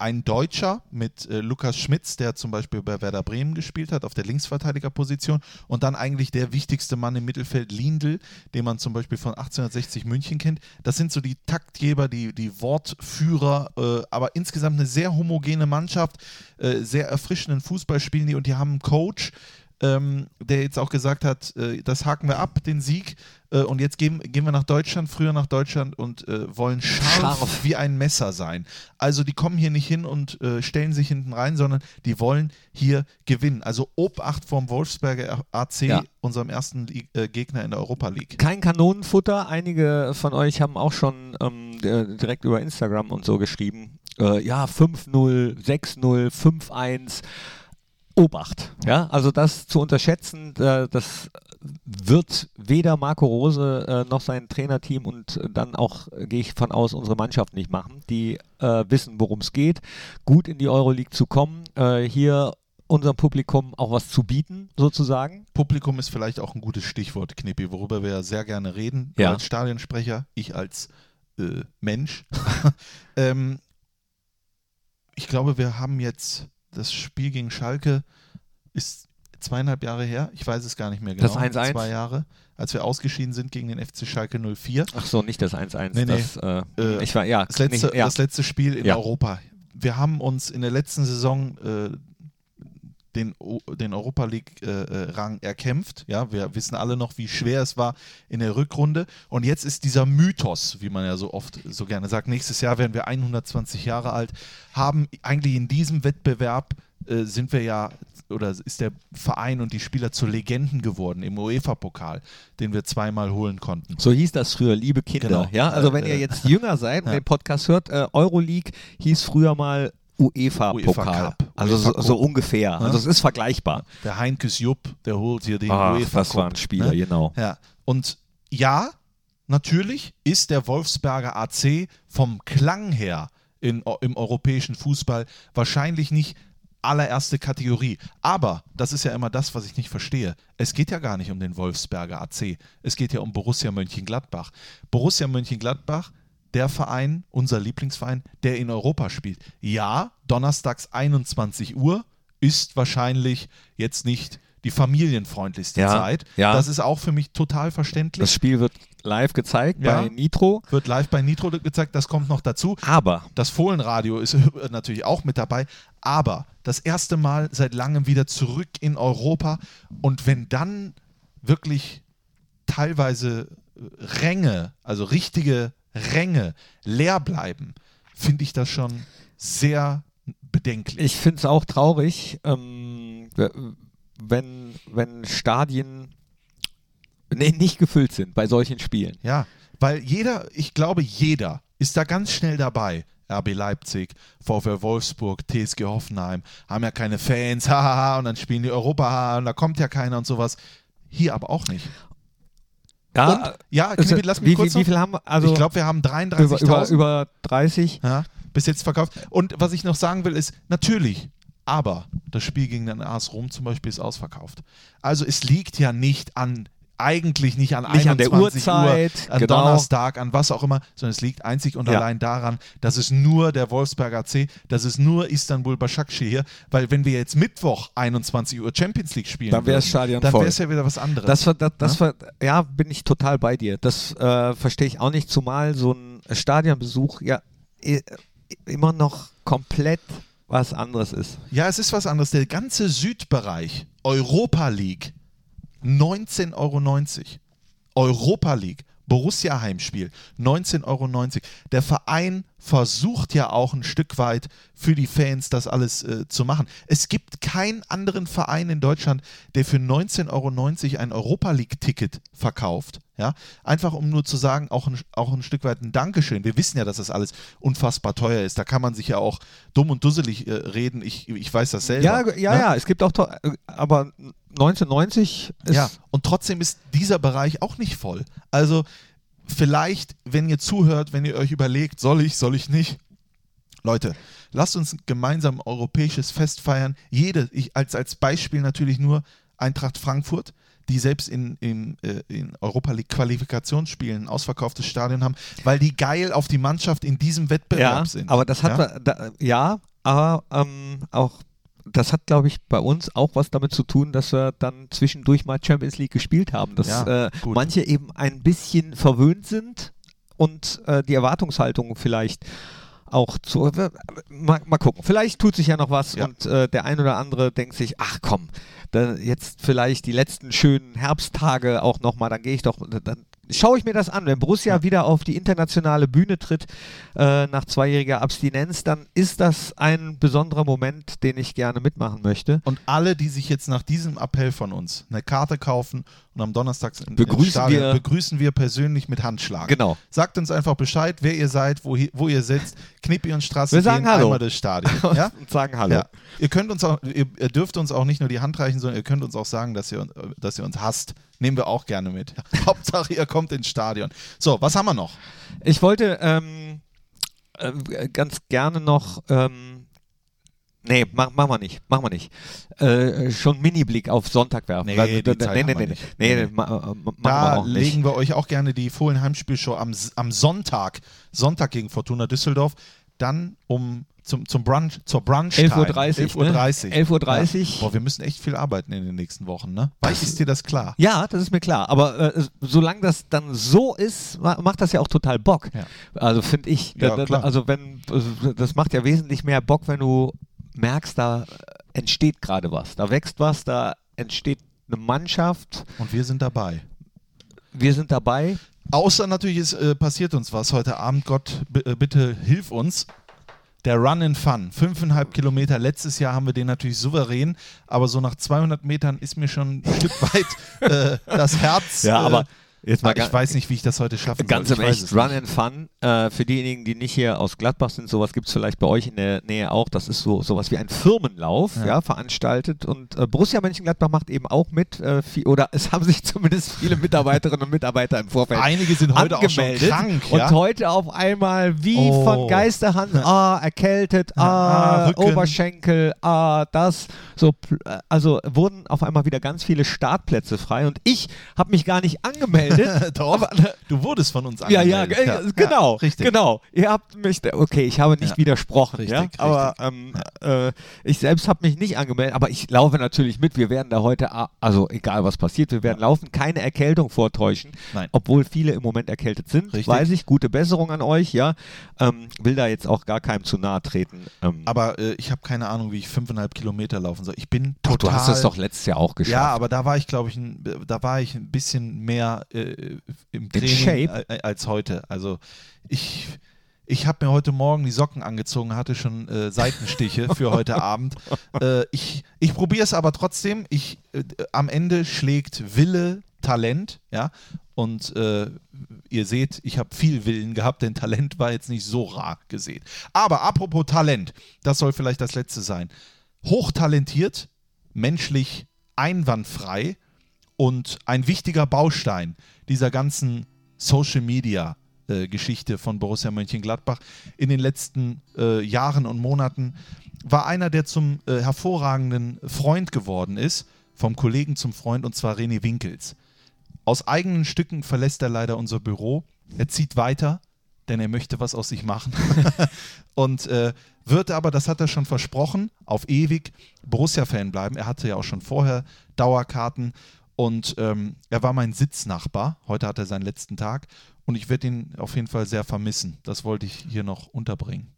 ein Deutscher mit äh, Lukas Schmitz, der zum Beispiel bei Werder Bremen gespielt hat, auf der Linksverteidigerposition. Und dann eigentlich der wichtigste Mann im Mittelfeld, Lindl, den man zum Beispiel von 1860 München kennt. Das sind so die Taktgeber, die, die Wortführer, äh, aber insgesamt eine sehr homogene Mannschaft, äh, sehr erfrischenden Fußball spielen die und die haben einen Coach, ähm, der jetzt auch gesagt hat, äh, das haken wir ab, den Sieg. Äh, und jetzt gehen, gehen wir nach Deutschland, früher nach Deutschland und äh, wollen scharf, Scharf. wie ein Messer sein. Also die kommen hier nicht hin und äh, stellen sich hinten rein, sondern die wollen hier gewinnen. Also Obacht vom Wolfsberger AC, Ja. unserem ersten äh, Gegner in der Europa League. Kein Kanonenfutter. Einige von euch haben auch schon ähm, äh, direkt über Instagram und so geschrieben. Ja, 5-0, 6-0, 5-1. Obacht. Ja, also das zu unterschätzen, das wird weder Marco Rose äh, noch sein Trainerteam und dann auch, äh, gehe ich von aus, unsere Mannschaft nicht machen. Die äh, wissen, worum es geht, gut in die Euroleague zu kommen, äh, hier unserem Publikum auch was zu bieten, sozusagen. Publikum ist vielleicht auch ein gutes Stichwort, Knippi, worüber wir ja sehr gerne reden. Ja. als Stadionsprecher, ich als äh, Mensch. ähm, ich glaube, wir haben jetzt das Spiel gegen Schalke, ist zweieinhalb Jahre her, ich weiß es gar nicht mehr genau. Das 1-1? Zwei Jahre, als wir ausgeschieden sind gegen den FC Schalke 04. Ach so, nicht das 1-1. Nee, nee. das, äh, Äh, ich war, ja, Das letzte, nicht, ja. das letzte Spiel in Ja. Europa. Wir haben uns in der letzten Saison äh, den, O- den Europa League-Rang erkämpft. Ja, wir wissen alle noch, wie schwer es war in der Rückrunde. Und jetzt ist dieser Mythos, wie man ja so oft so gerne sagt, nächstes Jahr werden wir 120 Jahre alt, haben eigentlich in diesem Wettbewerb äh, sind wir ja oder ist der Verein und die Spieler zu Legenden geworden im UEFA-Pokal, den wir zweimal holen konnten. So hieß das früher, liebe Kinder. Genau. Ja, also wenn Äh, ihr jetzt jünger seid und ja. den Podcast hört, äh, Euroleague hieß früher mal UEFA UEFA-Pokal. Cup. also UEFA so, so ungefähr. Also es ist vergleichbar. Der Heinkes Jupp, der holt hier den Ach, UEFA das Cup, waren Spieler, ne? genau. Ja, und ja, natürlich ist der Wolfsberger AC vom Klang her in, im europäischen Fußball wahrscheinlich nicht allererste Kategorie. Aber das ist ja immer das, was ich nicht verstehe. Es geht ja gar nicht um den Wolfsberger AC. Es geht ja um Borussia Mönchengladbach. Borussia Mönchengladbach, der Verein, unser Lieblingsverein, der in Europa spielt. Ja, donnerstags 21 Uhr ist wahrscheinlich jetzt nicht die familienfreundlichste Ja, Zeit. ja. Das ist auch für mich total verständlich. Das Spiel wird live gezeigt Ja. bei Nitro. wird live bei Nitro gezeigt, das kommt noch dazu. Aber Das Fohlenradio ist natürlich auch mit dabei, aber das erste Mal seit langem wieder zurück in Europa und wenn dann wirklich teilweise äh, Ränge, also richtige Ränge leer bleiben, finde ich das schon sehr bedenklich. ich finde es auch traurig, ähm, wenn, wenn Stadien nee, nicht gefüllt sind bei solchen Spielen. Ja, weil jeder, ich glaube, jeder ist da ganz schnell dabei. RB Leipzig, VfL Wolfsburg, TSG Hoffenheim, haben ja keine Fans, hahaha, und dann spielen die Europa, und da kommt ja keiner und sowas. Hier aber auch nicht. Ja, und, ja, also, Knippi, lass mich wie, kurz wie, wie viel haben wir? Also ich glaube, wir haben über, 33.000 über, über 30. ja, bis jetzt verkauft. Und was ich noch sagen will, ist, natürlich, aber das Spiel gegen den AS Rom zum Beispiel ist ausverkauft. Also es liegt ja nicht an, eigentlich nicht an Nicht an der 21 Uhrzeit, Uhr, an genau. Donnerstag, an was auch immer, sondern es liegt einzig und Ja. allein daran, dass es nur der Wolfsberger AC, dass es nur Istanbul Başakşehir hier, weil wenn wir jetzt Mittwoch 21 Uhr Champions League spielen, Dann wäre Stadion dann es ja wieder was anderes. Das, war, das, das war, ja, bin ich total bei dir. Das äh, verstehe ich auch nicht, zumal so ein Stadionbesuch ja immer noch komplett was anderes ist. Ja, es ist was anderes. Der ganze Südbereich, Europa League, 19,90 Euro. Europa League, Borussia Heimspiel, 19,90 Euro. Der Verein versucht ja auch ein Stück weit für die Fans das alles äh, zu machen. Es gibt keinen anderen Verein in Deutschland, der für 19,90 Euro ein Europa League-Ticket verkauft. Ja? Einfach um nur zu sagen, auch ein, auch ein Stück weit ein Dankeschön. Wir wissen ja, dass das alles unfassbar teuer ist. Da kann man sich ja auch dumm und dusselig äh, reden. Ich, ich weiß das selber. Ja, ja, ne? ja, es gibt auch, aber 1990 ist, Ja, und trotzdem ist dieser Bereich auch nicht voll. Also vielleicht, wenn ihr zuhört, wenn ihr euch überlegt, soll ich, soll ich nicht. Leute, lasst uns gemeinsam ein europäisches Fest feiern. Jede, ich als, als Beispiel natürlich nur Eintracht Frankfurt, die selbst in, in, äh, in Europa League Qualifikationsspielen ein ausverkauftes Stadion haben, weil die geil auf die Mannschaft in diesem Wettbewerb ja, sind. aber das hat, ja? da, ja, aber ähm, auch, das hat, glaube ich, bei uns auch was damit zu tun, dass wir dann zwischendurch mal Champions League gespielt haben, dass Ja, äh, manche eben ein bisschen verwöhnt sind und äh, die Erwartungshaltung vielleicht auch zu. äh, Mal, mal gucken. Vielleicht tut sich ja noch was Ja. und äh, der ein oder andere denkt sich, ach komm, jetzt vielleicht die letzten schönen Herbsttage auch nochmal, dann gehe ich doch, dann schaue ich mir das an. Wenn Borussia wieder auf die internationale Bühne tritt äh, nach zweijähriger Abstinenz, dann ist das ein besonderer Moment, den ich gerne mitmachen möchte. Und alle, die sich jetzt nach diesem Appell von uns eine Karte kaufen und am Donnerstag Begrüßen wir- begrüßen wir persönlich mit Handschlag. Genau. Sagt uns einfach Bescheid, wer ihr seid, wo, wo ihr sitzt. Knippi und Straße Wir sagen gehen Hallo. einmal das Stadion. Ja? Und sagen Hallo. Ja. Ihr könnt uns auch, ihr, ihr dürft uns auch nicht nur die Hand reichen, sondern ihr könnt uns auch sagen, dass ihr, dass ihr uns hasst. Nehmen wir auch gerne mit. Hauptsache, ihr kommt ins Stadion. So, was haben wir noch? Ich wollte ähm, äh, ganz gerne noch. Ähm, nee, mach, machen wir nicht. Machen wir nicht. Äh, schon Mini-Blick auf Sonntag werfen. Nee, Weil- die Zeit nee, nee, nee, nicht. nee, Nee. nee, ma, äh, machen Da wir auch nicht. legen wir euch auch gerne die Fohlen-Heimspielshow am, am Sonntag, Sonntag gegen Fortuna Düsseldorf, dann um zum, zum Brunch, zur Brunch 11.30 Uhr, 11.30 Uhr. ne? 11.30 Uhr. Ja. Boah, wir müssen echt viel arbeiten in den nächsten Wochen, ne? Weiß, ist dir das klar? Ja, das ist mir klar. Aber äh, solange das dann so ist, ma macht das ja auch total Bock. Ja. Also finde ich. Ja, Da- da-. Also wenn also das macht ja wesentlich mehr Bock, wenn du merkst, da entsteht gerade was, da wächst was, da entsteht eine Mannschaft. Und wir sind dabei. Wir sind dabei. Außer natürlich, es äh, passiert uns was heute Abend. Gott, äh, bitte hilf uns. Der Run in Fun, fünfeinhalb Kilometer. Letztes Jahr haben wir den natürlich souverän, aber so nach 200 Metern ist mir schon ein Stück weit äh, das Herz. Ja, äh, aber jetzt mal ich ga- weiß nicht, wie ich das heute schaffen Ganz soll. im Ich Echt, Run and Fun. Äh, für diejenigen, die nicht hier aus Gladbach sind, sowas gibt es vielleicht bei euch in der Nähe auch. Das ist so sowas wie ein Firmenlauf, ja, Ja. veranstaltet. Und äh, Borussia Mönchengladbach macht eben auch mit. Äh, viel, oder es haben sich zumindest viele Mitarbeiterinnen und Mitarbeiter im Vorfeld Einige sind heute auch schon angemeldet. krank. Und ja? heute auf einmal wie Oh. von Geisterhand, ah, erkältet, ah, Ah. Oberschenkel, ah, das. So, äh, also wurden auf einmal wieder ganz viele Startplätze frei. Und ich habe mich gar nicht angemeldet. Doch, aber, du wurdest von uns ja, ja, angemeldet. äh, genau, richtig. genau. Ihr habt mich, okay, ich habe nicht Ja, widersprochen, richtig, ja, richtig. aber ähm, äh, ich selbst habe mich nicht angemeldet, aber ich laufe natürlich mit. Wir werden da heute, also egal was passiert, wir werden laufen, keine Erkältung vortäuschen, Nein. obwohl viele im Moment erkältet sind. Richtig. Weiß ich, gute Besserung an euch, ja. Ähm, will da jetzt auch gar keinem zu nahe treten. Ähm, Aber äh, ich habe keine Ahnung, wie ich fünfeinhalb Kilometer laufen soll. Ich bin total. du hast es doch letztes Jahr auch geschafft. Ja, aber da war ich, glaube ich, ein, da war ich ein bisschen mehr äh, im Training äh, als heute. Also ich, ich habe mir heute Morgen die Socken angezogen, hatte schon äh, Seitenstiche für heute Abend. Äh, ich ich probiere es aber trotzdem. Ich, äh, am Ende schlägt Wille Talent, ja. Und äh, ihr seht, ich habe viel Willen gehabt, denn Talent war jetzt nicht so rar gesehen. Aber apropos Talent, das soll vielleicht das letzte sein. Hochtalentiert, menschlich einwandfrei und ein wichtiger Baustein dieser ganzen Social Media Geschichte von Borussia Mönchengladbach in den letzten äh, Jahren und Monaten war einer, der zum äh, hervorragenden Freund geworden ist, vom Kollegen zum Freund, und zwar René Winkels. Aus eigenen Stücken verlässt er leider unser Büro. Er zieht weiter, denn er möchte was aus sich machen. und äh, wird aber, das hat er schon versprochen, auf ewig Borussia-Fan bleiben. Er hatte ja auch schon vorher Dauerkarten und ähm, er war mein Sitznachbar. Heute hat er seinen letzten Tag und ich werde ihn auf jeden Fall sehr vermissen. Das wollte ich hier noch unterbringen.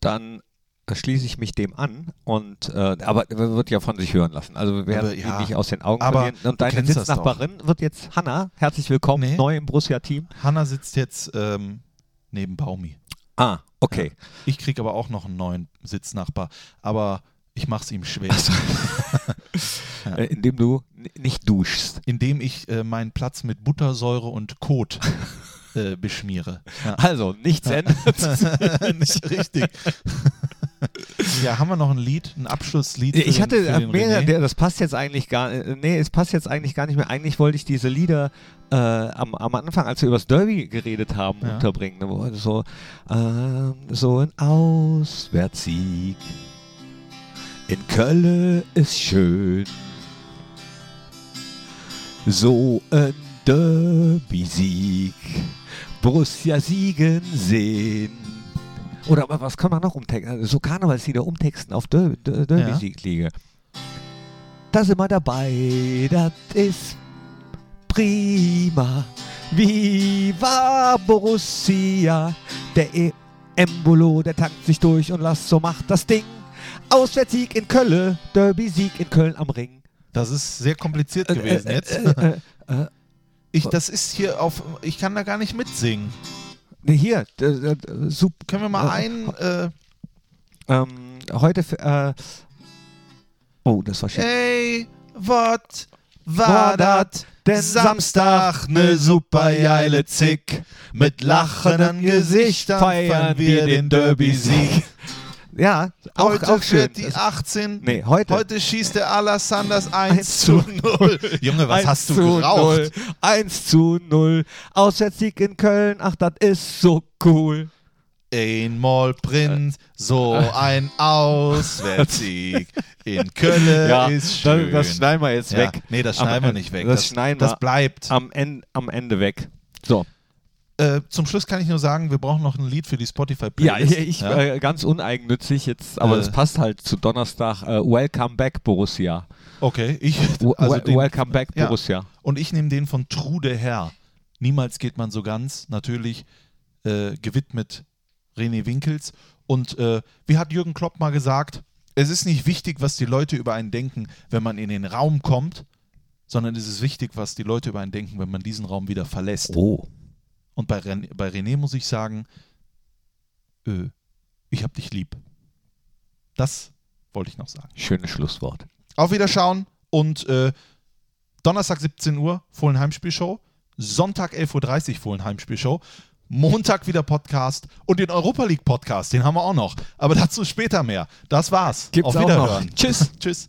dann äh, schließe ich mich dem an und äh, aber er wird ja von sich hören lassen. Also wir werden Aber ja, ihn nicht aus den Augen aber verlieren. Und deine Sitznachbarin wird jetzt Hanna. Herzlich willkommen, Nee. neu im Borussia-Team. Hanna sitzt jetzt ähm, neben Baumi. Ah, okay. Ich kriege aber auch noch einen neuen Sitznachbar, aber ich mache es ihm schwer. Ja. Äh, indem du nicht duschst. indem ich äh, meinen Platz mit Buttersäure und Kot äh, beschmiere. Ja. Also, nichts ändert. Nicht richtig. ja, haben wir noch ein Lied, ein Abschlusslied? Ich hatte den, für äh, mehr, der, das passt jetzt eigentlich gar äh, nee, es passt jetzt eigentlich gar nicht mehr. Eigentlich wollte ich diese Lieder äh, am, am Anfang, als wir über das Derby geredet haben, Ja. unterbringen. So, ähm, so ein Auswärtssieg in Köln ist schön. So ein Derby-Sieg, Borussia siegen sehen. Oder was kann man noch umtexten? So Karnevalslieder umtexten auf Der Der Derby-Sieg-Liga. Da sind wir dabei, das ist prima. Viva Borussia, der e Embolo, der tankt sich durch und Lasso macht das Ding. Auswärtssieg in Köln, Derby-Sieg in Köln am Ring. Das ist sehr kompliziert Äh, gewesen äh, jetzt. Äh, äh, äh, Ich, das ist hier auf. Ich kann da gar nicht mitsingen. nee, hier, äh, äh, super. Können wir mal einen. Äh, Ähm, heute, äh, oh, das war schön. Ey, wat war dat? denn Samstag ne super geile Zick. Mit lachenden Gesichtern feiern wir den Derby-Sieg. Ja, auch, Heute auch schön. die 18. Nee, heute. Heute schießt der Alassanders 1 zu 0. Junge, was 1 hast du geraucht? 0, 1 zu 0. Auswärtssieg in Köln. Ach, das ist so cool. Einmal Prinz, so ein Auswärtssieg. In Köln ist schön. Das, das schneiden wir jetzt Ja, weg. Nee, das Am schneiden wir Ende- nicht weg. Das, schneiden das wir bleibt. am, Ende, am Ende weg. So. Äh, zum Schluss kann ich nur sagen, wir brauchen noch ein Lied für die Ja, Spotify-Playlist. ich, Äh, ganz uneigennützig jetzt, aber Äh. das passt halt zu Donnerstag. Äh, Welcome back, Borussia. Okay, ich. Also den, welcome back, ja. Borussia. Und ich nehme den von Trude Herr. Niemals geht man so ganz. Natürlich äh, gewidmet René Winkels. Und wie hat Jürgen Klopp mal gesagt, es ist nicht wichtig, was die Leute über einen denken, wenn man in den Raum kommt, sondern es ist wichtig, was die Leute über einen denken, wenn man diesen Raum wieder verlässt. Oh. Und bei, Ren bei René muss ich sagen, äh, ich hab dich lieb. Das wollte ich noch sagen. Schönes Schlusswort. Auf Wiederschauen und äh, Donnerstag 17 Uhr Fohlen Heimspielshow, Sonntag 11.30 Uhr Fohlen Heimspielshow, Montag wieder Podcast und den Europa League Podcast, den haben wir auch noch. Aber dazu später mehr. Das war's. Gibt's Auf Wiederhören. Tschüss. Tschüss.